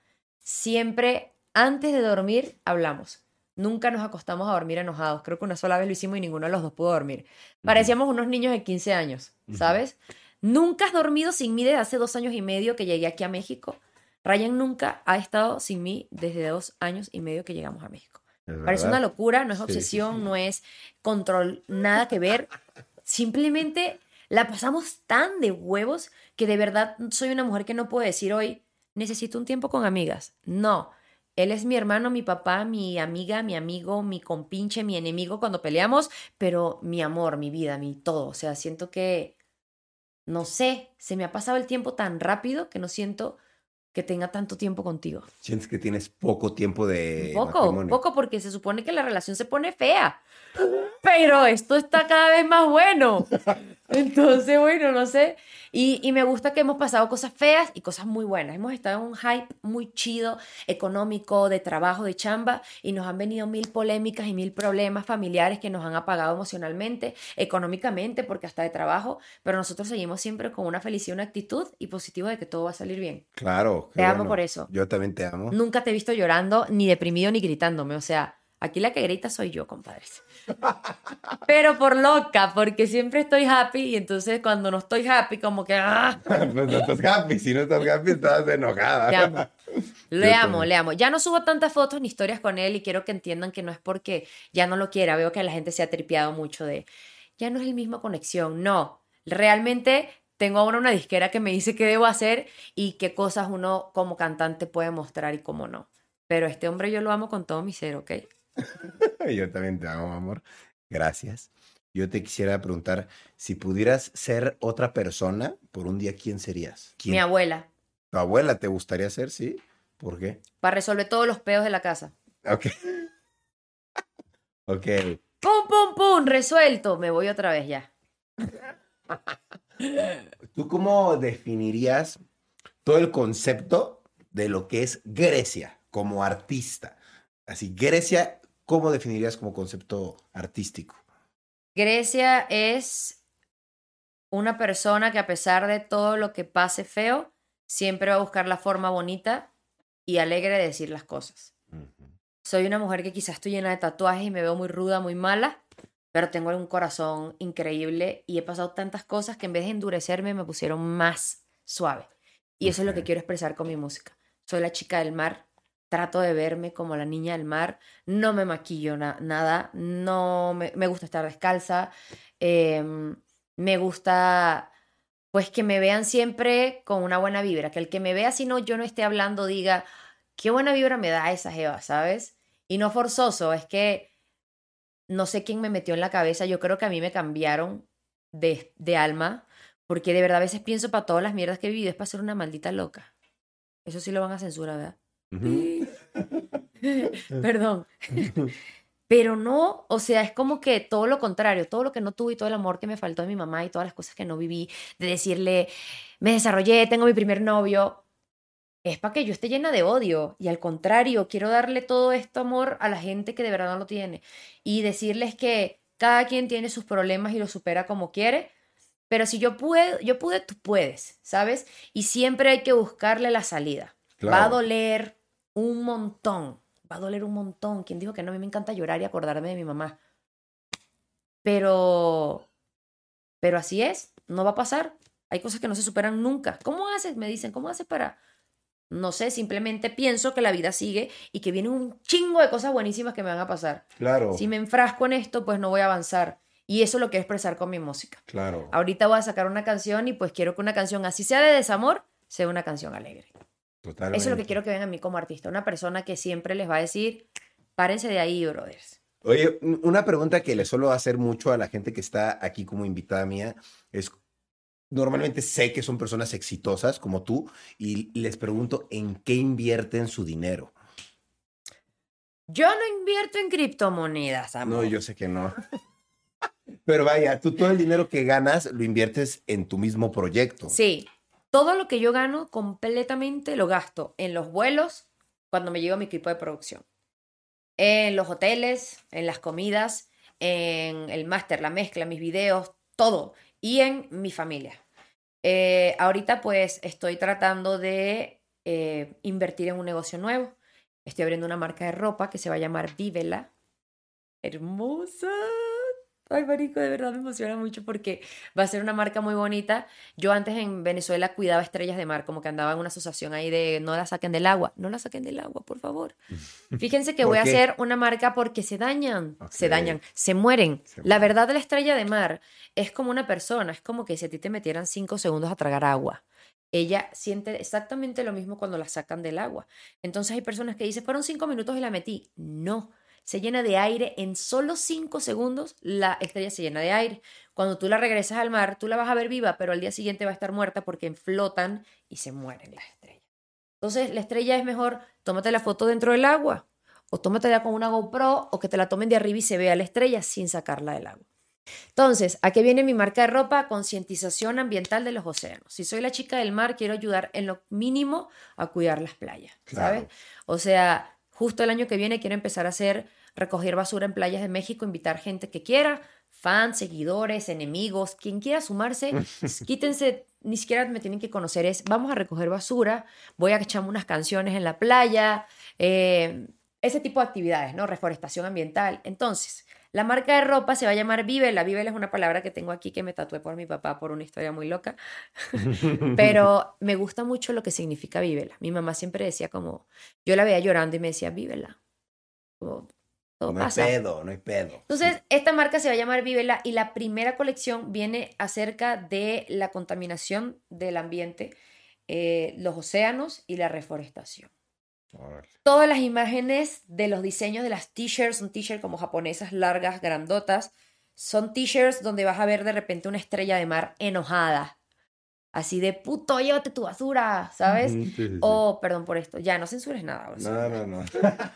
siempre antes de dormir hablamos. Nunca nos acostamos a dormir enojados. Creo que una sola vez lo hicimos y ninguno de los dos pudo dormir. Parecíamos unos niños de 15 años. ¿sabes? Nunca has dormido sin mí desde hace dos años y medio que llegué aquí a México. Ryan nunca ha estado sin mí desde dos años y medio que llegamos a México. Parece una locura, no es obsesión, no es control, nada que ver. Simplemente la pasamos tan de huevos que de verdad soy una mujer que no puede decir hoy, necesito un tiempo con amigas. No, él es mi hermano, mi papá, mi amiga, mi amigo, mi compinche, mi enemigo cuando peleamos, pero mi amor, mi vida, mi todo. O sea, siento que, no sé, se me ha pasado el tiempo tan rápido que no siento que tenga tanto tiempo contigo. Sientes que tienes poco tiempo de... Poco, poco, porque se supone que la relación se pone fea. Pero esto está cada vez más bueno. Entonces, bueno, no sé. Y, y, me gusta que hemos pasado cosas feas y cosas muy buenas. Hemos estado en un hype muy chido, económico, de trabajo, de chamba, y nos han venido mil polémicas y mil problemas familiares que nos han apagado emocionalmente, económicamente, porque hasta de trabajo, pero nosotros seguimos siempre con una felicidad, una actitud y positivo de que todo va a salir bien. Claro. Te amo por eso. Yo también te amo. Nunca te he visto llorando, ni deprimido, ni gritándome. O sea, aquí la que grita soy yo, compadres. Pero por loca, porque siempre estoy happy y entonces cuando no estoy happy, como que. ¡ah! pues no estás happy. Si no estás happy, estás enojada. Le amo. Le amo, le amo. Ya no subo tantas fotos ni historias con él y quiero que entiendan que no es porque ya no lo quiera. Veo que la gente se ha tripeado mucho de. Ya no es el mismo conexión. No. Realmente tengo ahora una disquera que me dice qué debo hacer y qué cosas uno como cantante puede mostrar y cómo no. Pero este hombre yo lo amo con todo mi ser, ¿ok? Yo también te amo, amor. Gracias. Yo te quisiera preguntar, si pudieras ser otra persona por un día, ¿quién serías? Mi abuela. ¿Tu abuela te gustaría ser, sí? ¿Por qué? Para resolver todos los peos de la casa. Ok. ok. ¡Pum, pum, pum! Resuelto. Me voy otra vez ya. ¿Tú cómo definirías todo el concepto de lo que es Grecia como artista? Así, Grecia ¿cómo definirías como concepto artístico? Grecia es una persona que a pesar de todo lo que pase feo, siempre va a buscar la forma bonita y alegre de decir las cosas. Soy una mujer que quizás estoy llena de tatuajes y me veo muy ruda, muy mala, pero tengo un corazón increíble y he pasado tantas cosas que en vez de endurecerme me pusieron más suave. Y eso es lo que quiero expresar con mi música. Soy la chica del mar, trato de verme como la niña del mar, no me maquillo nada, no me, gusta estar descalza, em, me gusta pues que me vean siempre con una buena vibra, que el que me vea si no yo no esté hablando diga, qué buena vibra me da esa jeva, ¿sabes? Y no forzoso, es que no sé quién me metió en la cabeza, yo creo que a mí me cambiaron de, de alma, porque de verdad a veces pienso para todas las mierdas que he vivido es para ser una maldita loca. Eso sí lo van a censurar, ¿verdad? Perdón. Pero no, o sea, es como que todo lo contrario, todo lo que no tuve y todo el amor que me faltó de mi mamá y todas las cosas que no viví, de decirle, me desarrollé, tengo mi primer novio, es para que yo esté llena de odio. Y al contrario, quiero darle todo esto amor a la gente que de verdad no lo tiene. Y decirles que cada quien tiene sus problemas y los supera como quiere. Pero si yo puedo, yo pude, tú puedes, ¿sabes? Y siempre hay que buscarle la salida. Va a doler, un montón. Va a doler un montón. ¿Quién dijo que no? A mí me encanta llorar y acordarme de mi mamá. Pero, pero así es, no va a pasar. Hay cosas que no se superan nunca. ¿Cómo haces? Me dicen, ¿cómo haces para...? No sé, simplemente pienso que la vida sigue y que viene un chingo de cosas buenísimas que me van a pasar. Claro. Si me enfrasco en esto, pues no voy a avanzar. Y eso lo quiero expresar con mi música. Claro. Ahorita voy a sacar una canción y pues quiero que una canción, así sea de desamor, sea una canción alegre. Eso es lo que quiero que vean a mí como artista. Una persona que siempre les va a decir, párense de ahí, brothers. Oye, una pregunta que le suelo hacer mucho a la gente que está aquí como invitada mía es, normalmente sé que son personas exitosas como tú y les pregunto en qué invierten su dinero. Yo no invierto en criptomonedas, amor. No, yo sé que no. Pero vaya, tú todo el dinero que ganas lo inviertes en tu mismo proyecto. Sí, todo lo que yo gano completamente lo gasto en los vuelos cuando me llevo mi equipo de producción, en los hoteles, en las comidas, en el máster, la mezcla, mis videos, todo, y en mi familia. Eh, ahorita pues estoy tratando de eh, invertir en un negocio nuevo. Estoy abriendo una marca de ropa que se va a llamar Vívela. Hermosa. Ay, marico, de verdad me emociona mucho porque va a ser una marca muy bonita. Yo antes en Venezuela cuidaba estrellas de mar, como que andaba en una asociación ahí de no la saquen del agua. No la saquen del agua, por favor. Fíjense que ¿Por voy a hacer una marca porque se dañan, se dañan, se mueren. Se La mueren. verdad de la estrella de mar es como una persona, es como que si a ti te metieran cinco segundos a tragar agua. Ella siente exactamente lo mismo cuando la sacan del agua. Entonces hay personas que dicen, fueron cinco minutos y la metí. No, se llena de aire. En solo cinco segundos la estrella se llena de aire. Cuando tú la regresas al mar, tú la vas a ver viva, pero al día siguiente va a estar muerta porque flotan y se mueren las estrellas. Entonces la estrella es mejor, tómate la foto dentro del agua o tómatela con una GoPro o que te la tomen de arriba y se vea la estrella sin sacarla del agua. Entonces, ¿a qué viene mi marca de ropa? Concientización ambiental de los océanos. Si soy la chica del mar, quiero ayudar en lo mínimo a cuidar las playas, ¿sabes? Claro. O sea, justo el año que viene quiero empezar a hacer recoger basura en playas de México, invitar gente que quiera, fans, seguidores, enemigos, quien quiera sumarse, quítense, ni siquiera me tienen que conocer, es vamos a recoger basura, voy a echarme unas canciones en la playa, eh, ese tipo de actividades, ¿no? Reforestación ambiental. Entonces, la marca de ropa se va a llamar Vívela. Vívela es una palabra que tengo aquí que me tatué por mi papá por una historia muy loca. Pero me gusta mucho lo que significa Vívela. Mi mamá siempre decía como, yo la veía llorando y me decía. Como, todo No hay pasa. pedo, no hay pedo. Entonces, esta marca se va a llamar Vívela y la primera colección viene acerca de la contaminación del ambiente, eh, los océanos y la reforestación. Todas las imágenes de los diseños de las t-shirts, son t-shirts como japonesas largas, grandotas, son t-shirts donde vas a ver de repente una estrella de mar enojada. Así de puto, llévate tu basura, ¿sabes? Sí, sí. Oh, perdón por esto. Ya, no censures nada. sea, No, no, no.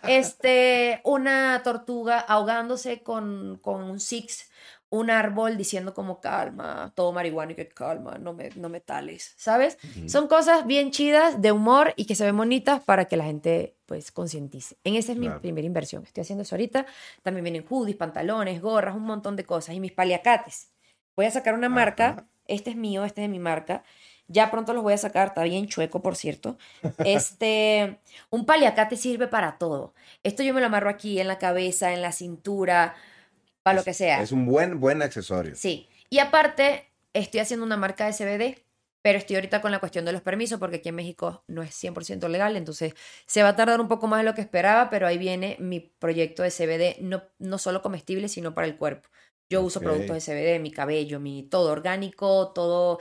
este, una tortuga ahogándose con, con un six, un árbol diciendo como calma, todo marihuana y que calma, no me, no me tales, ¿sabes? Son cosas bien chidas de humor y que se ven bonitas para que la gente pues concientice. En esa es mi primera inversión. Estoy haciendo eso ahorita. También vienen hoodies, pantalones, gorras, un montón de cosas. Y mis paliacates. Voy a sacar una marca. Este es mío, este es de mi marca. Ya pronto los voy a sacar, está bien chueco, por cierto. Este, un paliacate sirve para todo. Esto yo me lo amarro aquí en la cabeza, en la cintura, para lo que sea. Es un buen, buen accesorio. Sí. Y aparte, estoy haciendo una marca de CBD, pero estoy ahorita con la cuestión de los permisos porque aquí en México no es 100% legal, entonces se va a tardar un poco más de lo que esperaba, pero ahí viene mi proyecto de CBD, no, no solo comestible, sino para el cuerpo. Yo uso Ok. productos de CBD, mi cabello, mi todo orgánico, todo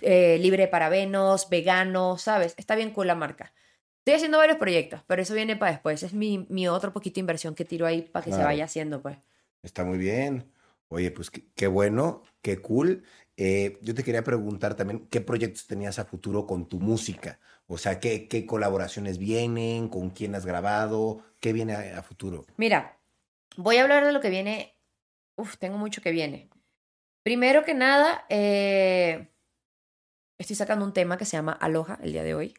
eh, libre de parabenos, vegano, ¿sabes? Está bien cool la marca. Estoy haciendo varios proyectos, pero eso viene para después. Es mi, mi otro poquito de inversión que tiro ahí para que se Claro. vaya haciendo, pues. Está muy bien. Oye, pues qué, bueno, qué cool. Eh, yo te quería preguntar también, ¿qué proyectos tenías a futuro con tu música? O sea, ¿qué, qué colaboraciones vienen? ¿Con quién has grabado? ¿Qué viene a, a futuro? Mira, voy a hablar de lo que viene. Uf, tengo mucho que viene. Primero que nada, eh, estoy sacando un tema que se llama Aloha el día de hoy.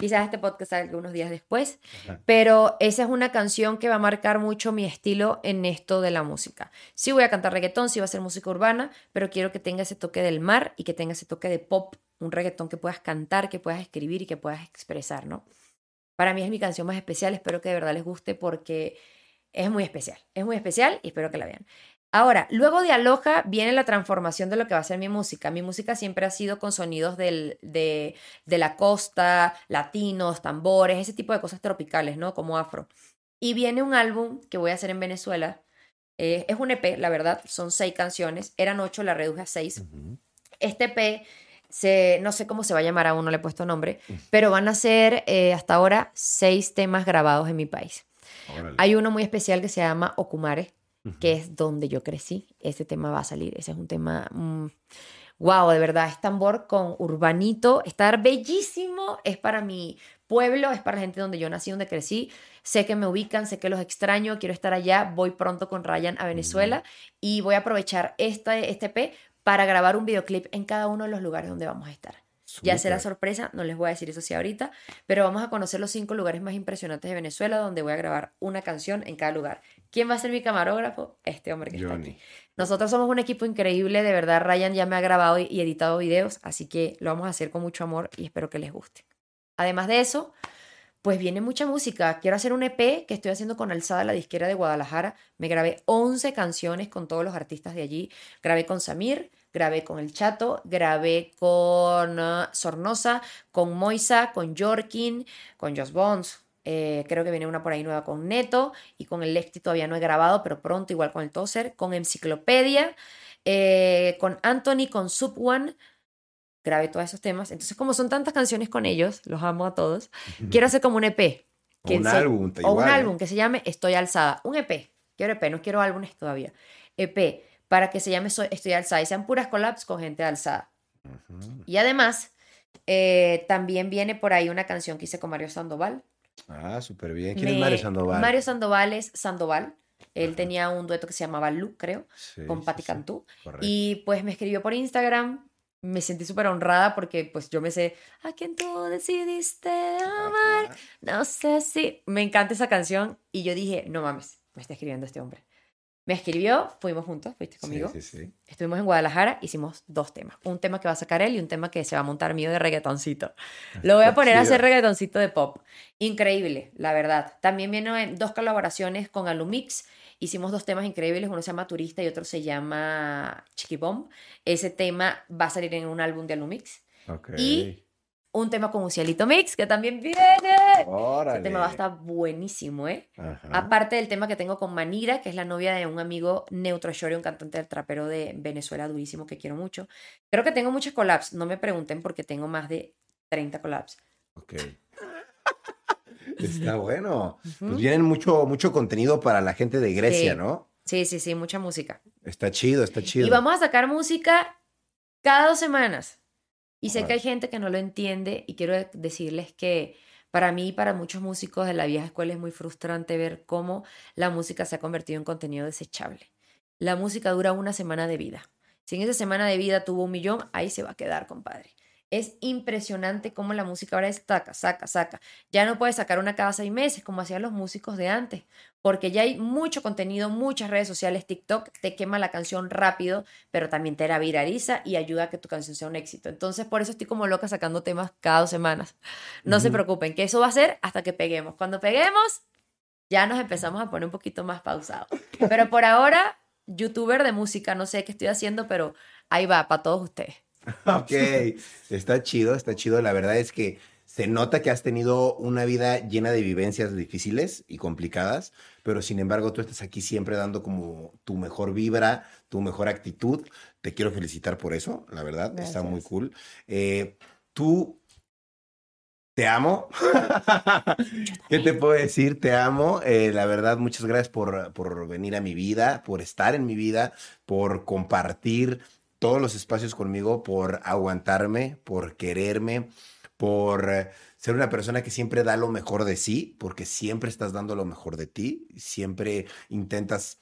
Quizás este podcast salga unos días después, Ajá. pero esa es una canción que va a marcar mucho mi estilo en esto de la música. Sí voy a cantar reggaetón, sí va a ser música urbana, pero quiero que tenga ese toque del mar y que tenga ese toque de pop, un reggaetón que puedas cantar, que puedas escribir y que puedas expresar, ¿no? Para mí es mi canción más especial, espero que de verdad les guste porque es muy especial, es muy especial y espero que la vean. Ahora, luego de Aloha viene la transformación de lo que va a ser mi música. Mi música siempre ha sido con sonidos del- de, de la costa, latinos, tambores, ese tipo de cosas tropicales, ¿no? Como afro. Y viene un álbum que voy a hacer en Venezuela. Eh, es un EP, la verdad, son seis canciones. Eran ocho, la reduje a seis. Este EP, se, no sé cómo se va a llamar aún, no le he puesto nombre, pero van a ser eh, hasta ahora seis temas grabados en mi país. Órale. Hay uno muy especial que se llama Okumare, Que es donde yo crecí. Ese tema va a salir. Ese es un tema. wow, de verdad. Es tambor con urbanito. Está bellísimo. Es para mi pueblo, es para la gente donde yo nací, donde crecí. Sé que me ubican, sé que los extraño. Quiero estar allá. Voy pronto con Ryan a Venezuela y voy a aprovechar este, este P para grabar un videoclip en cada uno de los lugares donde vamos a estar. Ya será sorpresa, no les voy a decir eso sí ahorita, pero vamos a conocer los cinco lugares más impresionantes de Venezuela donde voy a grabar una canción en cada lugar. ¿Quién va a ser mi camarógrafo? Este hombre que está aquí. Nosotros somos un equipo increíble, de verdad Ryan ya me ha grabado y editado videos, así que lo vamos a hacer con mucho amor y espero que les guste. Además de eso, pues viene mucha música. Quiero hacer un EP que estoy haciendo con Alzada, la disquera de Guadalajara. Me grabé 11 canciones con todos los artistas de allí. Grabé con Samir, grabé con El Chato, grabé con uh, Sornosa, con Moisa, con Jorkin, con Joss Bones. Eh, creo que viene una por ahí nueva con Neto y con el Lexti todavía no he grabado, pero pronto igual con el Tozer, con Enciclopedia, eh, con Anthony, con Sub One, grabé todos esos temas. Entonces, como son tantas canciones con ellos, los amo a todos, quiero hacer como un EP. Que un álbum, O un álbum que se llame Estoy Alzada. Un EP. Quiero EP, no quiero álbumes todavía. EP, para que se llame Estoy Alzada y sean puras collabs con gente alzada. Y además, eh, también viene por ahí una canción que hice con Mario Sandoval. Ah, súper bien. ¿Quién es Mario Sandoval? Mario Sandoval es Sandoval. Él tenía un dueto que se llamaba Lu, creo, con Patti Cantú. Y pues me escribió por Instagram me sentí súper honrada porque pues yo me sé, ¿a quién tú decidiste amar? No sé si... Me encanta esa canción y yo dije, no mames, me está escribiendo este hombre. Me escribió, fuimos juntos, fuiste conmigo. Sí, sí, sí. Estuvimos en Guadalajara, hicimos dos temas. Un tema que va a sacar él y un tema que se va a montar mío de reggaetoncito. Lo voy a poner a hacer reggaetoncito de pop. Increíble, la verdad. También vienen dos colaboraciones con Alumix Hicimos dos temas increíbles, uno se llama Turista y otro se llama Chiquibom. Ese tema va a salir en un álbum de Alumix. Y un tema con un cielito mix que también viene. Órale. Ese tema va a estar buenísimo, ¿eh? Aparte del tema que tengo con Manira, que es la novia de un amigo Neutro Shore, un cantante del trapero de Venezuela durísimo que quiero mucho. Creo que tengo muchos collabs. No me pregunten porque tengo más de 30 collabs. Ok. Está bueno. Pues vienen mucho, mucho contenido para la gente de Grecia, ¿no? Sí, sí, sí, mucha música. Está chido, está chido. Y vamos a sacar música cada dos semanas. Y sé que hay gente que no lo entiende y quiero decirles que para mí y para muchos músicos de la vieja escuela es muy frustrante ver cómo la música se ha convertido en contenido desechable. La música dura una semana de vida. Si en esa semana de vida tuvo un millón, ahí se va a quedar, compadre. Es impresionante cómo la música ahora es taca, saca, saca. Ya no puedes sacar una cada seis meses como hacían los músicos de antes, porque ya hay mucho contenido, muchas redes sociales, TikTok te quema la canción rápido, pero también te la viraliza y ayuda a que tu canción sea un éxito. Entonces, por eso estoy como loca sacando temas cada dos semanas. No se preocupen, que eso va a ser hasta que peguemos. Cuando peguemos, ya nos empezamos a poner un poquito más pausados. Pero por ahora, youtuber de música, no sé qué estoy haciendo, pero ahí va, para todos ustedes. Ok, está chido, está chido. La verdad es que se nota que has tenido una vida llena de vivencias difíciles y complicadas, pero sin embargo tú estás aquí siempre dando como tu mejor vibra, tu mejor actitud. Te quiero felicitar por eso, la verdad, está muy cool. Eh, tú te amo. ¿Qué te puedo decir? Te amo. Eh, la verdad, muchas gracias por, por venir a mi vida, por estar en mi vida, por compartir todos los espacios conmigo por aguantarme, por quererme, por eh, ser una persona que siempre da lo mejor de sí, porque siempre estás dando lo mejor de ti, siempre intentas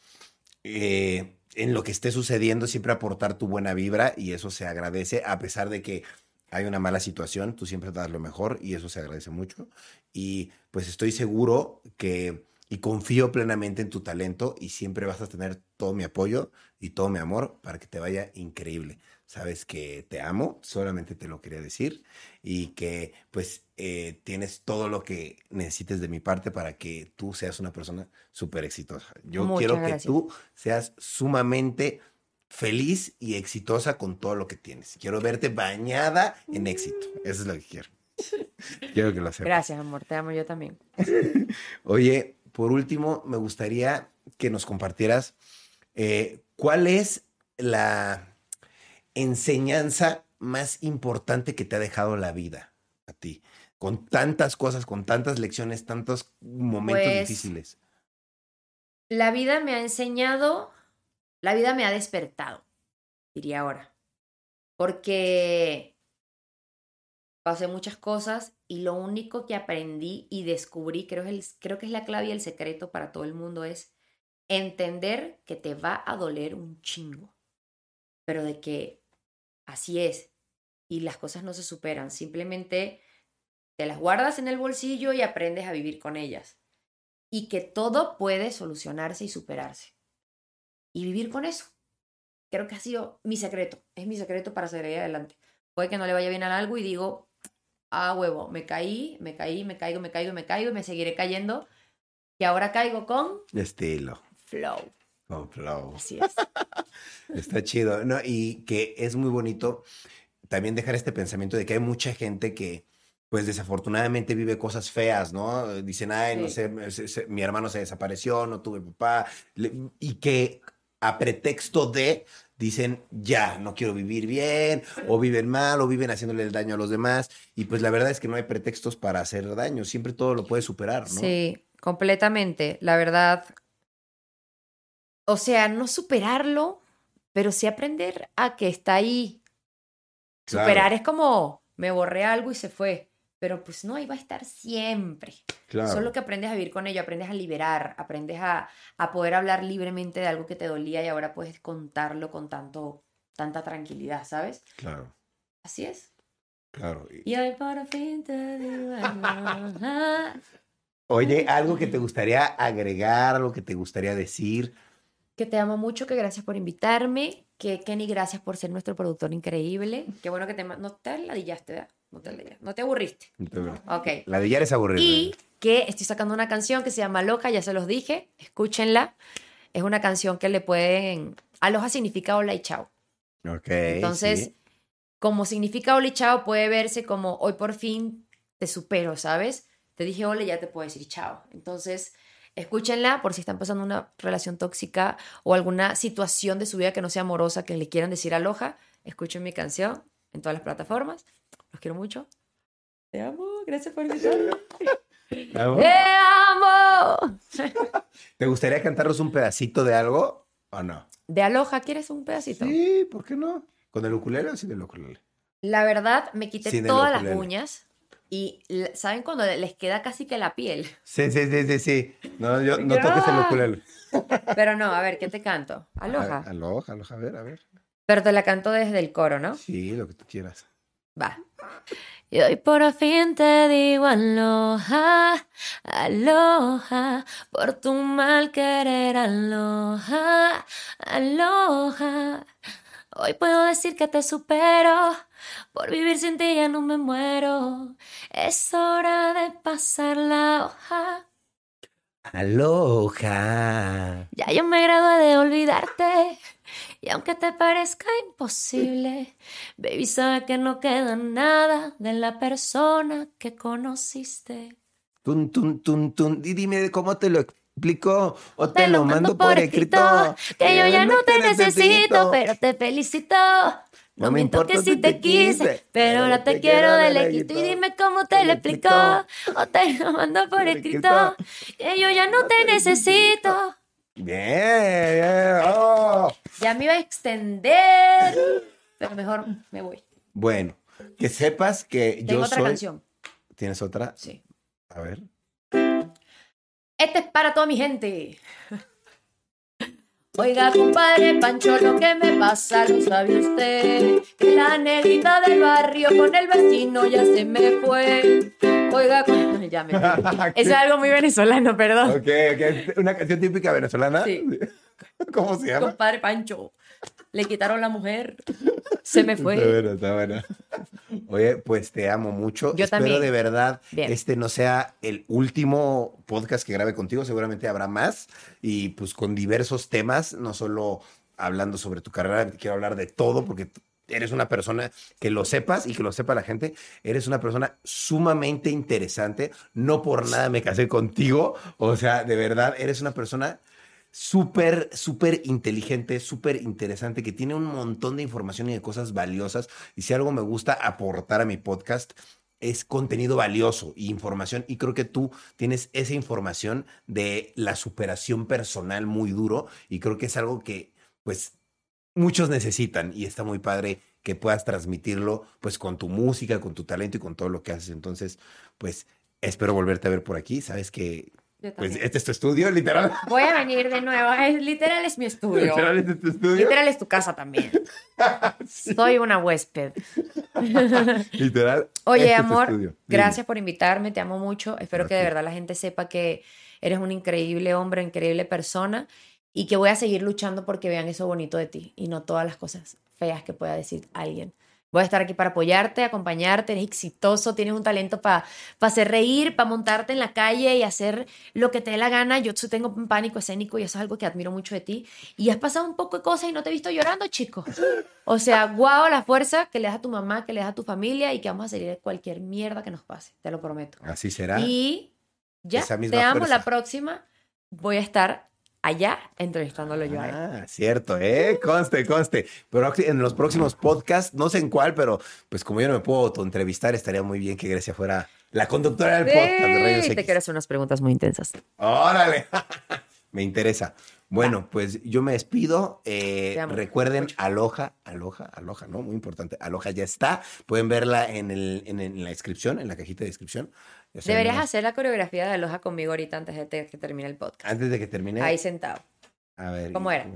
eh, en lo que esté sucediendo, siempre aportar tu buena vibra y eso se agradece, a pesar de que hay una mala situación, tú siempre das lo mejor y eso se agradece mucho. Y pues estoy seguro que y confío plenamente en tu talento y siempre vas a tener todo mi apoyo y todo mi amor para que te vaya increíble. Sabes que te amo, solamente te lo quería decir y que pues eh, tienes todo lo que necesites de mi parte para que tú seas una persona súper exitosa. Yo quiero que tú seas sumamente feliz y exitosa con todo lo que tienes. Quiero verte bañada en éxito. Eso es lo que quiero. quiero que lo sepas. Gracias, amor. Te amo yo también. Oye, por último, me gustaría que nos compartieras eh, cuál es la enseñanza más importante que te ha dejado la vida a ti, con tantas cosas, con tantas lecciones, tantos momentos pues, difíciles. La vida me ha enseñado, la vida me ha despertado, diría ahora, porque pasé muchas cosas y lo único que aprendí y descubrí, creo, es creo que es la clave y el secreto para todo el mundo, es entender que te va a doler un chingo, pero de que así es y las cosas no se superan, simplemente te las guardas en el bolsillo y aprendes a vivir con ellas y que todo puede solucionarse y superarse y vivir con eso. Creo que ha sido mi secreto, es mi secreto para seguir adelante. Puede que no le vaya bien a algo y digo, ah, huevo, me caí, me caí, me caigo, me caigo, me caigo y me seguiré cayendo. Y ahora caigo con Estilo. Flow. Con flow. Así es. Está chido. No, y que es muy bonito también dejar este pensamiento de que hay mucha gente que, pues desafortunadamente vive cosas feas, ¿no? Dicen, ay, no sé, me- se- se- mi hermano se desapareció, no tuve papá. Le- y que a pretexto de dicen, ya, no quiero vivir bien, o viven mal, o viven haciéndole el daño a los demás. Y pues la verdad es que no hay pretextos para hacer daño, siempre todo lo puedes superar, ¿no? Sí, completamente. La verdad. O sea, no superarlo, pero sí aprender a que está ahí. Claro. Superar es como me borré algo y se fue. Pero pues no, va a estar siempre. Claro. Solo que aprendes a vivir con ello, aprendes a liberar, aprendes a, a poder hablar libremente de algo que te dolía y ahora puedes contarlo con tanto, tanta tranquilidad, ¿sabes? Claro, Así es. claro. Y- Y hoy por fin te digo. Oye, algo que te gustaría agregar, algo que te gustaría decir. Que te amo mucho, que gracias por invitarme, que Kenny, gracias por ser nuestro productor increíble. Qué bueno que te... No te ladillaste, ¿verdad? No te ladillaste. No te aburriste. Ok. La de Yara es aburrida. Y que estoy sacando una canción que se llama Loca, ya se los dije, escúchenla. Es una canción que le pueden... Aloha significa hola y chao. Ok. Entonces, sí. como significa hola y chao, puede verse como hoy por fin te supero, ¿sabes? Te dije hola y ya te puedo decir chao. Entonces, escúchenla por si están pasando una relación tóxica o alguna situación de su vida que no sea amorosa, que le quieran decir aloja. Escuchen mi canción en todas las plataformas. Los quiero mucho. Te amo. Gracias por invitarme. ¿Algo? ¡Te amo! ¿Te gustaría cantarnos un pedacito de algo o no? De aloja, ¿quieres un pedacito? Sí, ¿por qué no? ¿Con el ukulele o sin el ukulele? La verdad, me quité Sin todas las uñas y ¿saben cuando les queda casi que la piel? Sí, sí, sí, sí, sí. No, yo, no toques el ukulele. Pero no, a ver, ¿qué te canto? Aloha. Aloha, aloha, a ver, a ver. Pero te la canto desde el coro, ¿no? Sí, lo que tú quieras. Va. Y hoy por fin te digo aloha, aloha, por tu mal querer aloha, aloha. Hoy puedo decir que te supero, por vivir sin ti ya no me muero. Es hora de pasar la hoja. Aloha. Ya yo me gradué de olvidarte. Y aunque te parezca imposible, baby, sabe que no queda nada de la persona que conociste. Tun, tun, tun, tun. Y dime cómo te lo explico o te, lo mando por escrito. Que yo ya no te necesito, pero te felicito. No me importa que si te quise, pero ahora te quiero de lequito. Y dime cómo te lo explico, o te lo mando por escrito. Que yo ya no te necesito. Bien, bien. oh. Ya me iba a extender, pero mejor me voy. Bueno, que sepas que Tengo yo otra soy. canción. ¿Tienes otra? Sí. A ver. Este es para toda mi gente. Oiga, compadre Pancho, lo que me pasa lo sabe usted. Que la negrita del barrio con el vecino ya se me fue. Oiga, com- ya me fui. Eso es algo muy venezolano, perdón. Ok, ok. Una canción típica venezolana. Sí. ¿Cómo se llama? Compadre Pancho, le quitaron la mujer. Se me Está fue. buena, está buena. Oye, pues te amo mucho. Yo Espero también. de verdad Bien. este no sea el último podcast que grabe contigo. Seguramente habrá más y pues con diversos temas, no solo hablando sobre tu carrera, quiero hablar de todo porque eres una persona que lo sepas y que lo sepa la gente. Eres una persona sumamente interesante. No por nada me casé contigo. O sea, de verdad, eres una persona súper, súper inteligente, súper interesante, que tiene un montón de información y de cosas valiosas. Y si algo me gusta aportar a mi podcast, es contenido valioso y información. Y creo que tú tienes esa información de la superación personal muy duro. Y creo que es algo que, pues, muchos necesitan. Y está muy padre que puedas transmitirlo, pues, con tu música, con tu talento y con todo lo que haces. Entonces, pues, espero volverte a ver por aquí. Sabes que, Yo pues, este es tu estudio, literal. Voy a venir de nuevo. Es, literal es mi estudio. Literal, este es tu estudio. Literal es tu casa también. Soy una huésped. Literal. Oye, este amor, gracias por invitarme, te amo mucho. Espero que de verdad la gente sepa que eres un increíble hombre, increíble persona y que voy a seguir luchando porque vean eso bonito de ti y no todas las cosas feas que pueda decir alguien. Voy a estar aquí para apoyarte, acompañarte, eres exitoso, tienes un talento para hacer reír, para montarte en la calle y hacer lo que te dé la gana. Yo tengo un pánico escénico y eso es algo que admiro mucho de ti. Y has pasado un poco de cosas y no te he visto llorando, chico. O sea, guau la fuerza que le das a tu mamá, que le das a tu familia y que vamos a salir de cualquier mierda que nos pase, te lo prometo. Así será. Y ya, te amo la próxima. Voy a estar allá entrevistándolo yo a él. Ah, cierto, ¿eh? Conste, conste. Pero en los próximos podcasts, no sé en cuál, pero pues como yo no me puedo entrevistar, estaría muy bien que Grecia fuera la conductora del podcast de Rayos X. te quiero hacer unas preguntas muy intensas. Órale, me interesa. Bueno, pues yo me despido. Eh, recuerden, Aloha, Aloha, Aloha, ¿no? Muy importante. Aloha ya está. Pueden verla en, el, en, la descripción, en la cajita de descripción. Deberías hacer la coreografía de Aloha conmigo ahorita antes de que termine el podcast. Antes de que termine. Ahí sentado. A ver. ¿Cómo era?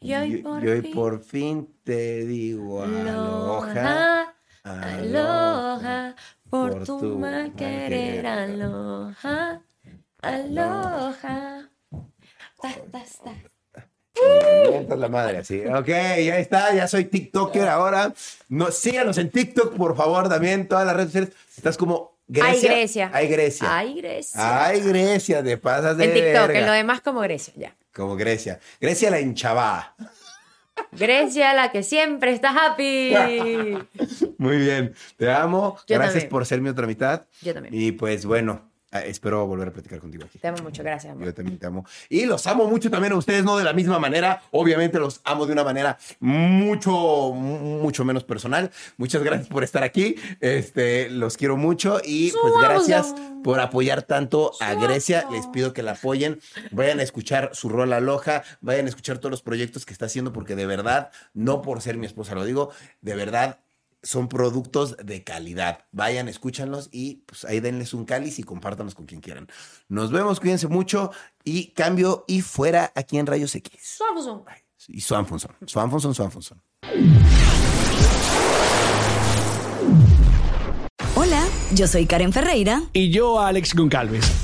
Yo, hoy por, fin, te digo aloha. Aloha, por, tu mal querer, aloha. Aloha. Ta, la madre, así. Ok, ya está, ya soy TikToker ahora. No, síganos en TikTok, por favor, también, todas las redes sociales. Estás como Grecia. Hay Grecia. Hay Grecia. Hay Grecia. Hay Grecia, de pasas de En TikTok, en lo demás como Grecia, ya. Como Grecia. Grecia la hinchaba. Grecia, la que siempre está happy. Muy bien. Te amo. Gracias por ser mi otra mitad. Yo también. Y pues bueno, espero volver a platicar contigo aquí. Te amo mucho, gracias. Amor. Yo también te amo. Y los amo mucho también a ustedes, no de la misma manera. Obviamente los amo de una manera mucho, mucho menos personal. Muchas gracias por estar aquí. Este, los quiero mucho y pues gracias por apoyar tanto a Grecia. Les pido que la apoyen. Vayan a escuchar su rol aloja. Vayan a escuchar todos los proyectos que está haciendo porque de verdad, no por ser mi esposa, lo digo, de verdad son productos de calidad. Vayan, escúchanlos y pues ahí denles un cáliz y compártanos con quien quieran. Nos vemos, cuídense mucho y cambio y fuera aquí en Rayos X. Swanfonson. Y Swanfonson. Swanfonson, Swanfonson. Hola, yo soy Karen Ferreira. Y yo, Alex Goncalves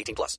18 plus.